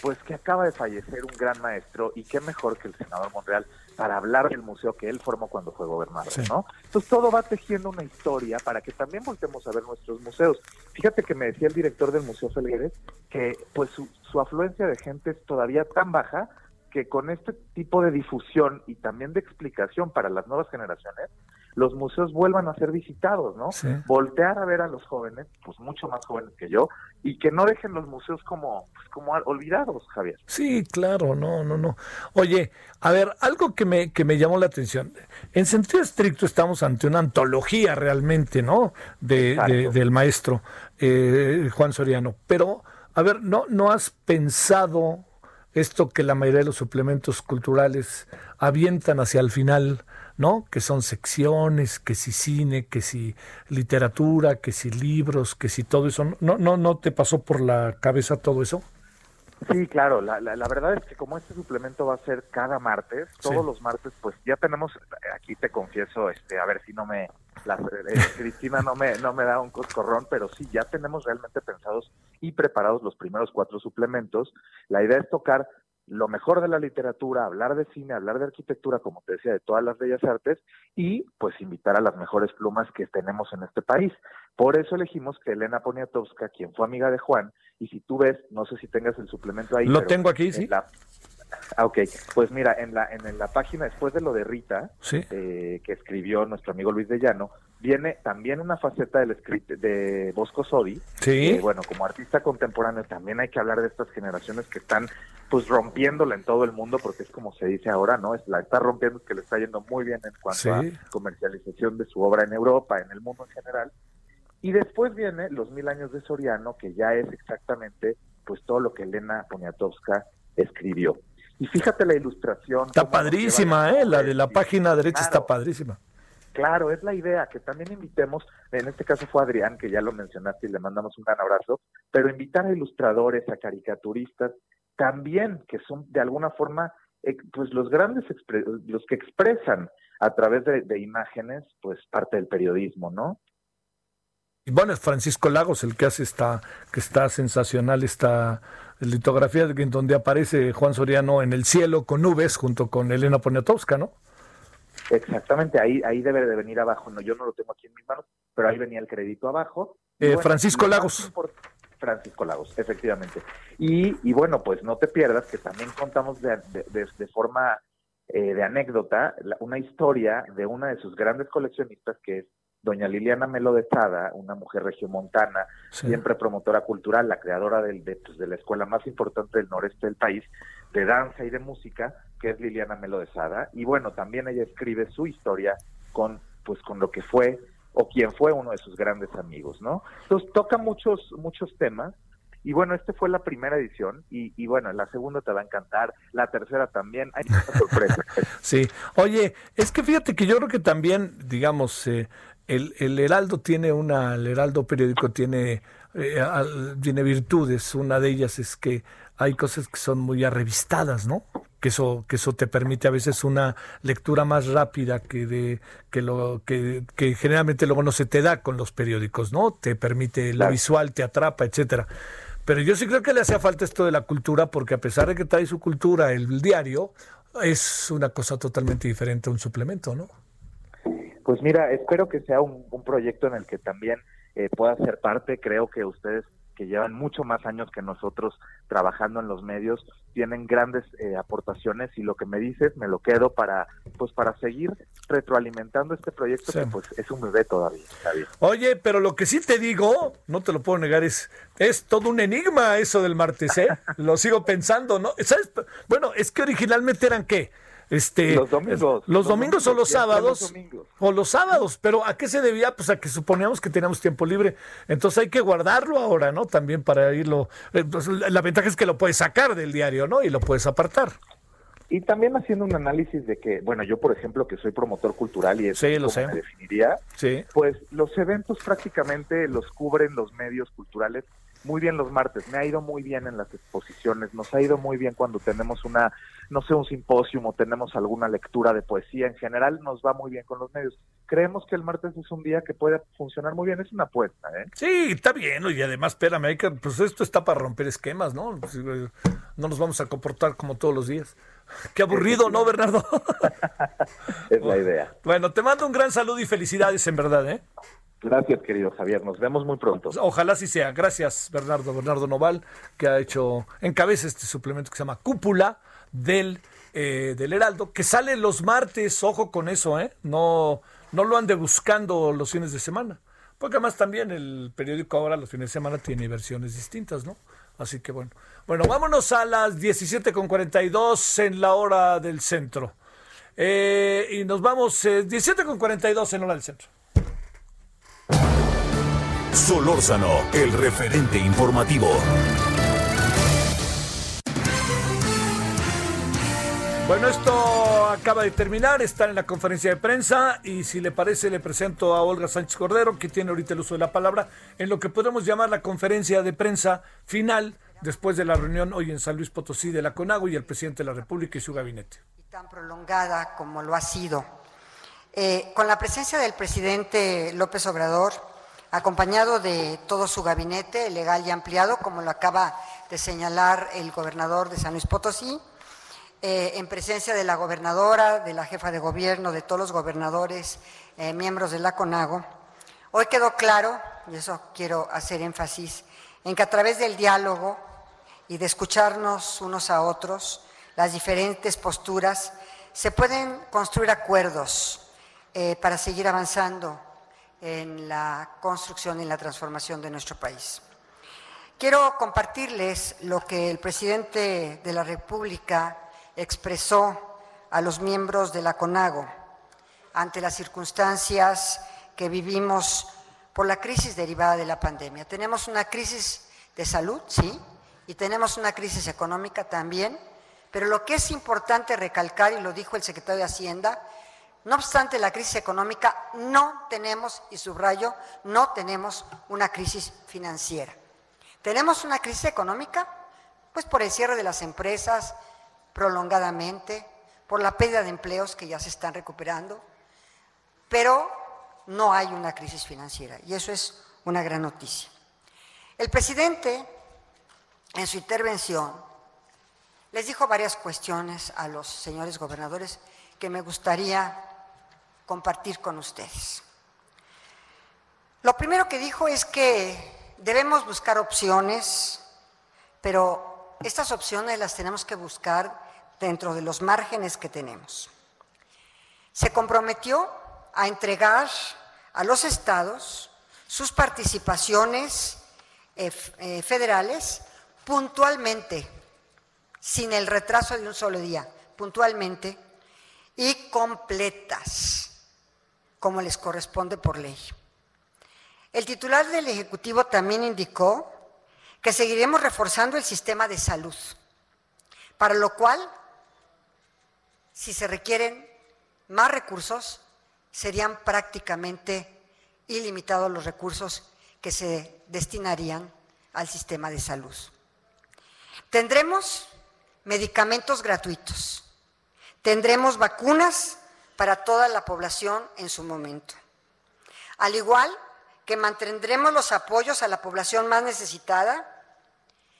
pues que acaba de fallecer un gran maestro y qué mejor que el senador Monreal para hablar del museo que él formó cuando fue gobernador, ¿no? Entonces todo va tejiendo una historia para que también voltemos a ver nuestros museos. Fíjate que me decía el director del Museo Felgueres que pues su, su afluencia de gente es todavía tan baja que con este tipo de difusión y también de explicación para las nuevas generaciones, los museos vuelvan a ser visitados, ¿no? Voltear a ver a los jóvenes, pues mucho más jóvenes que yo, y que no dejen los museos como, pues, como olvidados, Javier. Sí, claro, no, no, no. Oye, a ver, algo que me, que me llamó la atención. En sentido estricto estamos ante una antología realmente, ¿no? De, del maestro eh, Juan Soriano. Pero, a ver, ¿no, ¿no has pensado esto que la mayoría de los suplementos culturales avientan hacia el final, ¿no? Que son secciones, que si cine, que si literatura, que si libros, que si todo eso. ¿No, no, no te pasó por la cabeza todo eso? Sí, claro, la, la, verdad es que como este suplemento va a ser cada martes, todos los martes, pues ya tenemos, aquí te confieso, este, a ver si no me, la, eh, Cristina no me, no me da un coscorrón, pero sí, ya tenemos realmente pensados y preparados los primeros cuatro suplementos. La idea es tocar lo mejor de la literatura, hablar de cine, hablar de arquitectura, como te decía, de todas las bellas artes, y pues invitar a las mejores plumas que tenemos en este país. Por eso elegimos que Elena Poniatowska, quien fue amiga de Juan, y si tú ves, no sé si tengas el suplemento ahí. Lo tengo aquí, sí. Ah, ok, pues mira, en la, en la página, después de lo de Rita, eh, que escribió nuestro amigo Luis de Llano, viene también una faceta del de Bosco Sodi. Sí. bueno, como artista contemporáneo también hay que hablar de estas generaciones que están pues rompiéndola en todo el mundo, porque es como se dice ahora, ¿no? Es la está rompiendo, que le está yendo muy bien en cuanto a comercialización de su obra en Europa, en el mundo en general. Y después viene Los Mil Años de Soriano, que ya es exactamente pues todo lo que Elena Poniatowska escribió. Y fíjate la ilustración. Está padrísima, ¿eh? La de la página derecha está padrísima. Claro, es la idea, que también invitemos, en este caso fue Adrián, que ya lo mencionaste y le mandamos un gran abrazo, pero invitar a ilustradores, a caricaturistas, también que son de alguna forma eh, pues los grandes los que expresan a través de, imágenes pues parte del periodismo, ¿no? Y bueno, es Francisco Lagos el que hace esta, que está sensacional esta litografía en donde aparece Juan Soriano en el cielo con nubes junto con Elena Poniatowska, ¿no? Exactamente, ahí, ahí debe de venir abajo. No, yo no lo tengo aquí en mis manos, pero ahí venía el crédito abajo. Eh, Francisco Lagos. Francisco Lagos, efectivamente. Y, y, bueno, pues no te pierdas que también contamos de, de, forma eh, de anécdota una historia de una de sus grandes coleccionistas que es doña Liliana Melo de Sada, una mujer regiomontana, siempre promotora cultural, la creadora del, de, pues, de la escuela más importante del noreste del país, de danza y de música, que es Liliana Melo de Sada. Y bueno, también ella escribe su historia con, pues, con lo que fue o quien fue uno de sus grandes amigos, ¿no? Entonces toca muchos, muchos temas. Y bueno, esta fue la primera edición y, y, bueno, la segunda te va a encantar, la tercera también, hay muchas sorpresas. sí, oye, es que fíjate que yo creo que también, digamos, eh, el, el Heraldo tiene una, el Heraldo periódico tiene, eh, tiene virtudes, una de ellas es que hay cosas que son muy arrevistadas, ¿no? que eso que eso te permite a veces una lectura más rápida que de que lo que, que generalmente luego no se te da con los periódicos no te permite lo visual te atrapa etcétera. Pero yo sí creo que le hacía falta esto de la cultura porque a pesar de que trae su cultura el diario es una cosa totalmente diferente a un suplemento no pues mira espero que sea un, proyecto en el que también eh, pueda ser parte creo que ustedes que llevan mucho más años que nosotros trabajando en los medios, tienen grandes eh, aportaciones y lo que me dices me lo quedo para pues para seguir retroalimentando este proyecto que pues es un bebé todavía. Oye, pero lo que sí te digo, no te lo puedo negar, es, es todo un enigma eso del martes, ¿eh? lo sigo pensando, ¿no? ¿Sabes? Bueno, es que originalmente eran qué? Este, los domingos. Los, domingos, o los sábados. o los sábados. Pero ¿a qué se debía? Pues a que suponíamos que teníamos tiempo libre. Entonces hay que guardarlo ahora, ¿no? También para irlo. Eh, pues, la ventaja es que lo puedes sacar del diario, ¿no? Y lo puedes apartar. Y también haciendo un análisis de que, bueno, yo por ejemplo que soy promotor cultural y eso lo me definiría, sí. pues los eventos prácticamente los cubren los medios culturales muy bien los martes, me ha ido muy bien en las exposiciones, nos ha ido muy bien cuando tenemos una, no sé, un simposio o tenemos alguna lectura de poesía, en general nos va muy bien con los medios. Creemos que el martes es un día que puede funcionar muy bien, es una apuesta, ¿eh? Sí, está bien, y además, espérame, pues esto está para romper esquemas, ¿no? Pues, eh, no nos vamos a comportar como todos los días. Qué aburrido, ¿no, Bernardo? es la idea. Bueno, te mando un gran saludo y felicidades, en verdad, ¿eh? Gracias, querido Javier. Nos vemos muy pronto. Ojalá sí sea. Gracias, Bernardo. Bernardo Noval, que ha hecho, encabeza este suplemento que se llama Cúpula del, eh, del Heraldo, que sale los martes. Ojo con eso, ¿eh? No, no lo ande buscando los fines de semana. Porque además también el periódico ahora los fines de semana tiene versiones distintas, ¿no? Así que bueno. Bueno, vámonos a las 17.42 en la hora del centro. Eh, y nos vamos, eh, 17.42 en la hora del centro. Solórzano, el referente informativo. Bueno, esto acaba de terminar, están en la conferencia de prensa y si le parece le presento a Olga Sánchez Cordero, que tiene ahorita el uso de la palabra, en lo que podemos llamar la conferencia de prensa final después de la reunión hoy en San Luis Potosí de la CONAGO y el presidente de la República y su gabinete. Y tan prolongada como lo ha sido. Eh, con la presencia del presidente López Obrador, acompañado de todo su gabinete legal y ampliado, como lo acaba de señalar el gobernador de San Luis Potosí, eh, en presencia de la gobernadora, de la jefa de gobierno, de todos los gobernadores, eh, miembros de la CONAGO. Hoy quedó claro, y eso quiero hacer énfasis, en que a través del diálogo y de escucharnos unos a otros, las diferentes posturas, se pueden construir acuerdos eh, para seguir avanzando en la construcción y la transformación de nuestro país. Quiero compartirles lo que el presidente de la República expresó a los miembros de la CONAGO ante las circunstancias que vivimos por la crisis derivada de la pandemia. Tenemos una crisis de salud, sí, y tenemos una crisis económica también, pero lo que es importante recalcar, y lo dijo el secretario de Hacienda, no obstante la crisis económica, no tenemos, y subrayo, no tenemos una crisis financiera. Tenemos una crisis económica Pues por el cierre de las empresas prolongadamente, por la pérdida de empleos que ya se están recuperando, pero no hay una crisis financiera y eso es una gran noticia. El presidente, en su intervención, les dijo varias cuestiones a los señores gobernadores que me gustaría compartir con ustedes. Lo primero que dijo es que debemos buscar opciones, pero estas opciones las tenemos que buscar dentro de los márgenes que tenemos. Se comprometió a entregar a los estados sus participaciones eh, eh, federales puntualmente, sin el retraso de un solo día, puntualmente y completas, como les corresponde por ley. El titular del Ejecutivo también indicó que seguiremos reforzando el sistema de salud, para lo cual, si se requieren más recursos, serían prácticamente ilimitados los recursos que se destinarían al sistema de salud. Tendremos medicamentos gratuitos, tendremos vacunas para toda la población en su momento, al igual que mantendremos los apoyos a la población más necesitada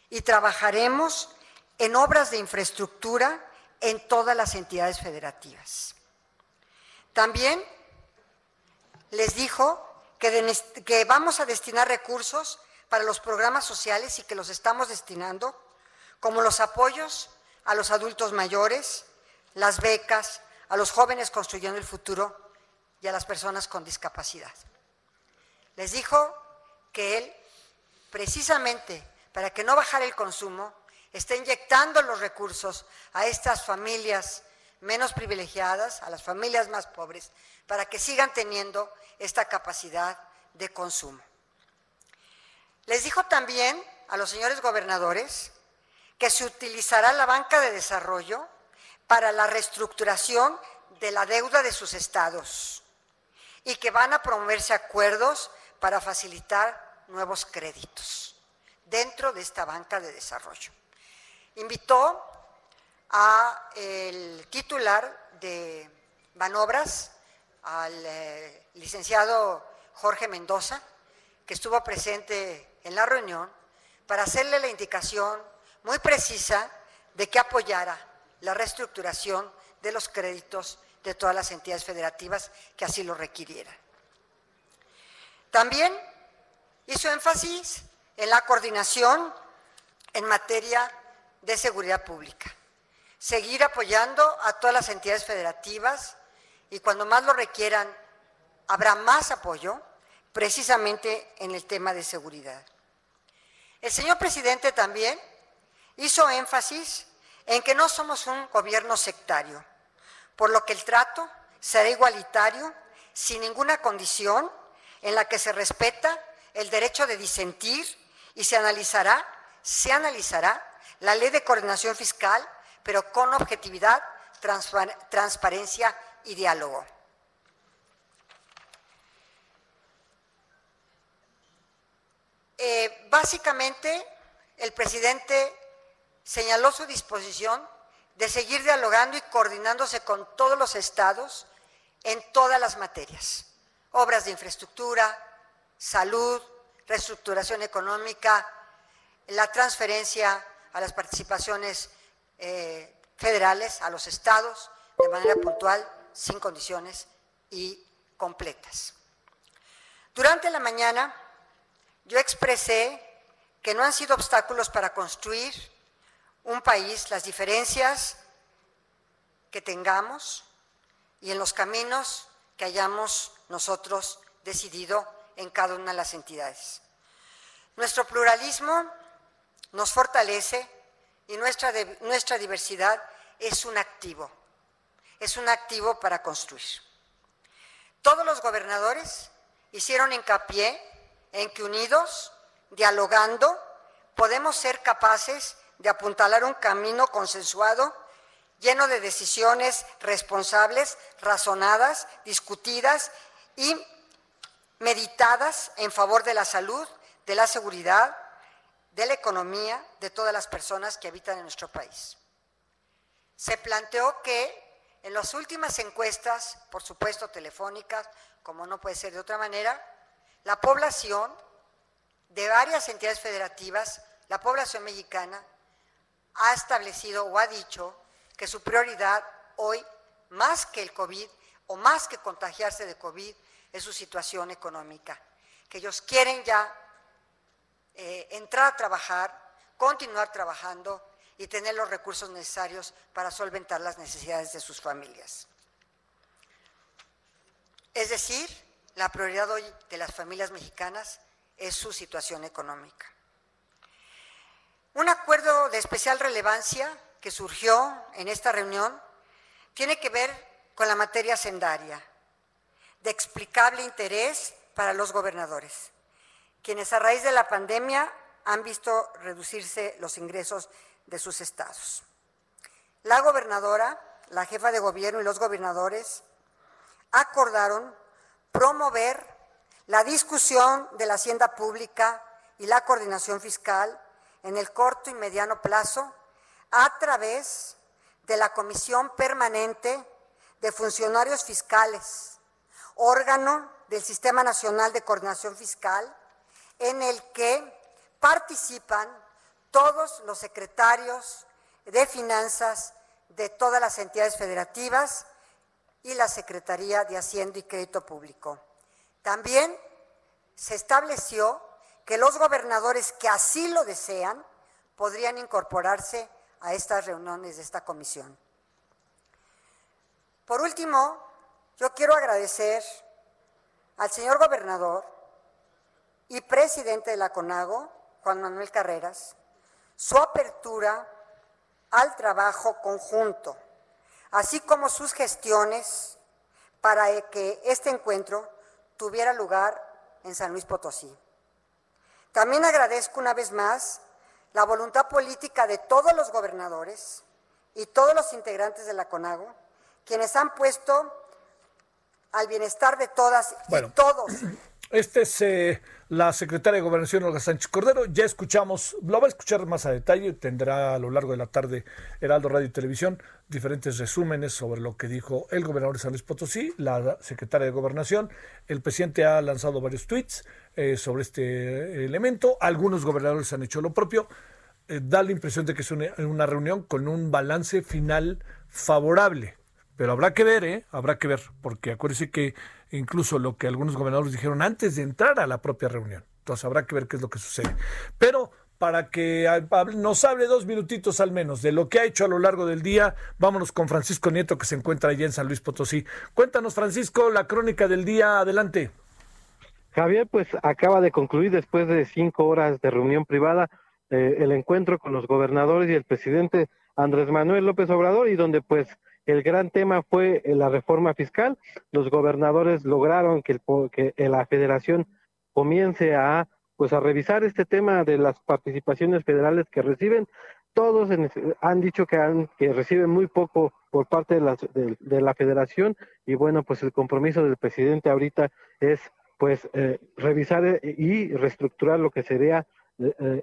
y trabajaremos en obras de infraestructura en todas las entidades federativas. También les dijo que, vamos a destinar recursos para los programas sociales y que los estamos destinando, como los apoyos a los adultos mayores, las becas, a los jóvenes construyendo el futuro y a las personas con discapacidad. Les dijo que él, precisamente para que no bajara el consumo, está inyectando los recursos a estas familias menos privilegiadas, a las familias más pobres, para que sigan teniendo esta capacidad de consumo. Les dijo también a los señores gobernadores que se utilizará la banca de desarrollo para la reestructuración de la deuda de sus estados y que van a promoverse acuerdos para facilitar nuevos créditos dentro de esta banca de desarrollo. Invitó al titular de Banobras, al eh, licenciado Jorge Mendoza, que estuvo presente en la reunión, para hacerle la indicación muy precisa de que apoyara la reestructuración de los créditos de todas las entidades federativas que así lo requirieran. También hizo énfasis en la coordinación en materia de seguridad pública, seguir apoyando a todas las entidades federativas y cuando más lo requieran habrá más apoyo precisamente en el tema de seguridad. El señor presidente también hizo énfasis en que no somos un gobierno sectario, por lo que el trato será igualitario sin ninguna condición en la que se respeta el derecho de disentir y se analizará, se analizará la ley de coordinación fiscal, pero con objetividad, transparencia y diálogo. Eh, básicamente, el presidente señaló su disposición de seguir dialogando y coordinándose con todos los estados en todas las materias, obras de infraestructura, salud, reestructuración económica, la transferencia a las participaciones eh, federales, a los estados, de manera puntual, sin condiciones y completas. Durante la mañana yo expresé que no han sido obstáculos para construir un país las diferencias que tengamos y en los caminos que hayamos nosotros decidido en cada una de las entidades. Nuestro pluralismo nos fortalece y nuestra, nuestra diversidad es un activo es un activo para construir. Todos los gobernadores hicieron hincapié en que unidos, dialogando, podemos ser capaces de apuntalar un camino consensuado, lleno de decisiones responsables, razonadas, discutidas y meditadas en favor de la salud, de la seguridad, de la economía de todas las personas que habitan en nuestro país. Se planteó que en las últimas encuestas, por supuesto telefónicas, como no puede ser de otra manera, la población de varias entidades federativas, la población mexicana, ha establecido o ha dicho que su prioridad hoy, más que el COVID o más que contagiarse de COVID, es su situación económica, que ellos quieren ya eh, entrar a trabajar, continuar trabajando y tener los recursos necesarios para solventar las necesidades de sus familias. Es decir, la prioridad hoy de las familias mexicanas es su situación económica. Un acuerdo de especial relevancia que surgió en esta reunión tiene que ver con la materia sendaria, de explicable interés para los gobernadores, quienes a raíz de la pandemia han visto reducirse los ingresos de sus estados. La gobernadora, la jefa de gobierno y los gobernadores acordaron promover la discusión de la hacienda pública y la coordinación fiscal en el corto y mediano plazo a través de la Comisión Permanente de Funcionarios Fiscales, órgano del Sistema Nacional de Coordinación Fiscal, en el que participan todos los secretarios de finanzas de todas las entidades federativas y la Secretaría de Hacienda y Crédito Público. También se estableció que los gobernadores que así lo desean podrían incorporarse a estas reuniones de esta comisión. Por último, yo quiero agradecer al señor gobernador y presidente de la CONAGO, Juan Manuel Carreras, su apertura al trabajo conjunto, así como sus gestiones para que este encuentro tuviera lugar en San Luis Potosí. También agradezco una vez más la voluntad política de todos los gobernadores y todos los integrantes de la CONAGO, quienes han puesto al bienestar de todas y todos. Este es eh, la secretaria de Gobernación, Olga Sánchez Cordero. Ya escuchamos, lo va a escuchar más a detalle, tendrá a lo largo de la tarde Heraldo Radio y Televisión diferentes resúmenes sobre lo que dijo el gobernador San Luis Potosí, la secretaria de Gobernación. El presidente ha lanzado varios tweets eh, sobre este elemento. Algunos gobernadores han hecho lo propio. Eh, da la impresión de que es una reunión con un balance final favorable. Pero habrá que ver, ¿eh? Habrá que ver, porque acuérdese que incluso lo que algunos gobernadores dijeron antes de entrar a la propia reunión. Entonces habrá que ver qué es lo que sucede. Pero para que nos hable dos minutitos al menos de lo que ha hecho a lo largo del día, vámonos con Francisco Nieto que se encuentra allí en San Luis Potosí. Cuéntanos, Francisco, la crónica del día. Adelante. Javier, pues acaba de concluir después de cinco horas de reunión privada eh, el encuentro con los gobernadores y el presidente Andrés Manuel López Obrador y donde pues el gran tema fue eh, la reforma fiscal. Los gobernadores lograron que, la federación comience a pues a revisar este tema de las participaciones federales que reciben. Todos han dicho que, han, que reciben muy poco por parte de la, federación y bueno, pues el compromiso del presidente ahorita es pues eh, revisar eh, y reestructurar lo que sería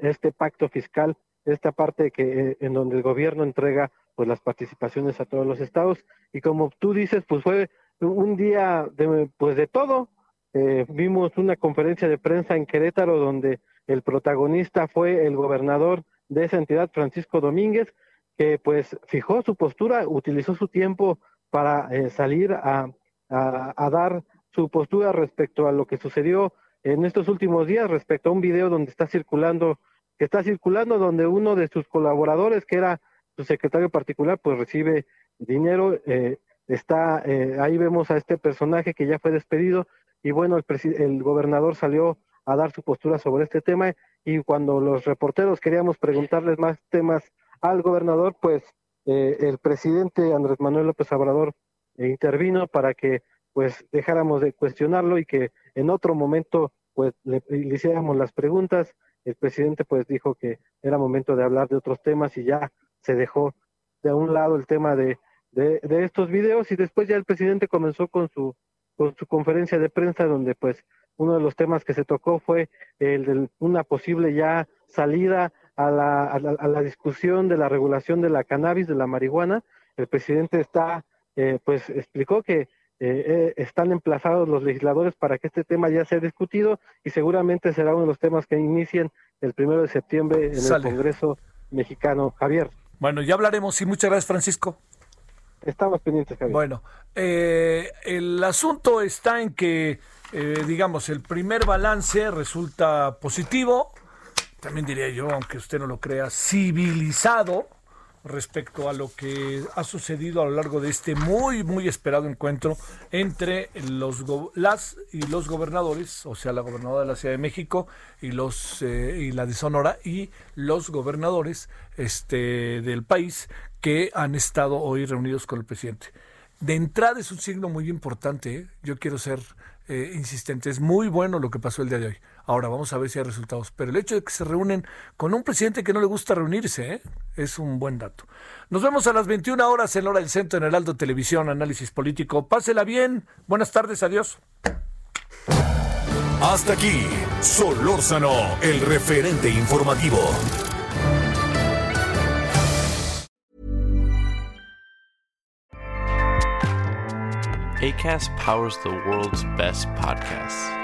este pacto fiscal, esta parte que en donde el gobierno entrega pues las participaciones a todos los estados. Y como tú dices pues fue un día de pues de todo. Eh, vimos una conferencia de prensa en Querétaro donde el protagonista fue el gobernador de esa entidad Francisco Domínguez que pues fijó su postura utilizó su tiempo para eh, salir a, a, dar su postura respecto a lo que sucedió en estos últimos días respecto a un video donde está circulando que está circulando donde uno de sus colaboradores que era su secretario particular pues recibe dinero, eh, está, eh, ahí vemos a este personaje que ya fue despedido y bueno, el, el gobernador salió a dar su postura sobre este tema y cuando los reporteros queríamos preguntarles más temas al gobernador, pues eh, el presidente Andrés Manuel López Obrador intervino para que pues dejáramos de cuestionarlo y que en otro momento pues le, le, hiciéramos las preguntas. El presidente pues dijo que era momento de hablar de otros temas y ya se dejó de un lado el tema de, de, estos videos y después ya el presidente comenzó con su, con su conferencia de prensa donde pues uno de los temas que se tocó fue el de una posible ya salida a la, a la, discusión de la regulación de la cannabis, de la marihuana. El presidente está, eh, pues explicó que eh, eh, están emplazados los legisladores para que este tema ya sea discutido y seguramente será uno de los temas que inicien el primero de septiembre en el Congreso mexicano. Javier. Bueno, ya hablaremos y muchas gracias, Francisco. Estamos pendientes, Javier. Bueno, el asunto está en que, digamos, el primer balance resulta positivo también diría yo, aunque usted no lo crea, civilizado respecto a lo que ha sucedido a lo largo de este muy, muy esperado encuentro entre los, las y los gobernadores, o sea, la gobernadora de la Ciudad de México y, los, eh, y la de Sonora y los gobernadores este, del país que han estado hoy reunidos con el presidente. De entrada es un signo muy importante, ¿eh? yo quiero ser eh, insistente, es muy bueno lo que pasó el día de hoy. Ahora vamos a ver si hay resultados. Pero el hecho de que se reúnen con un presidente que no le gusta reunirse ¿eh? es un buen dato. Nos vemos a las 21 horas en Hora del Centro en Heraldo Televisión, Análisis Político. Pásela bien. Buenas tardes. Adiós. Hasta aquí, Solórzano, el referente informativo. ACAST powers the world's best podcasts.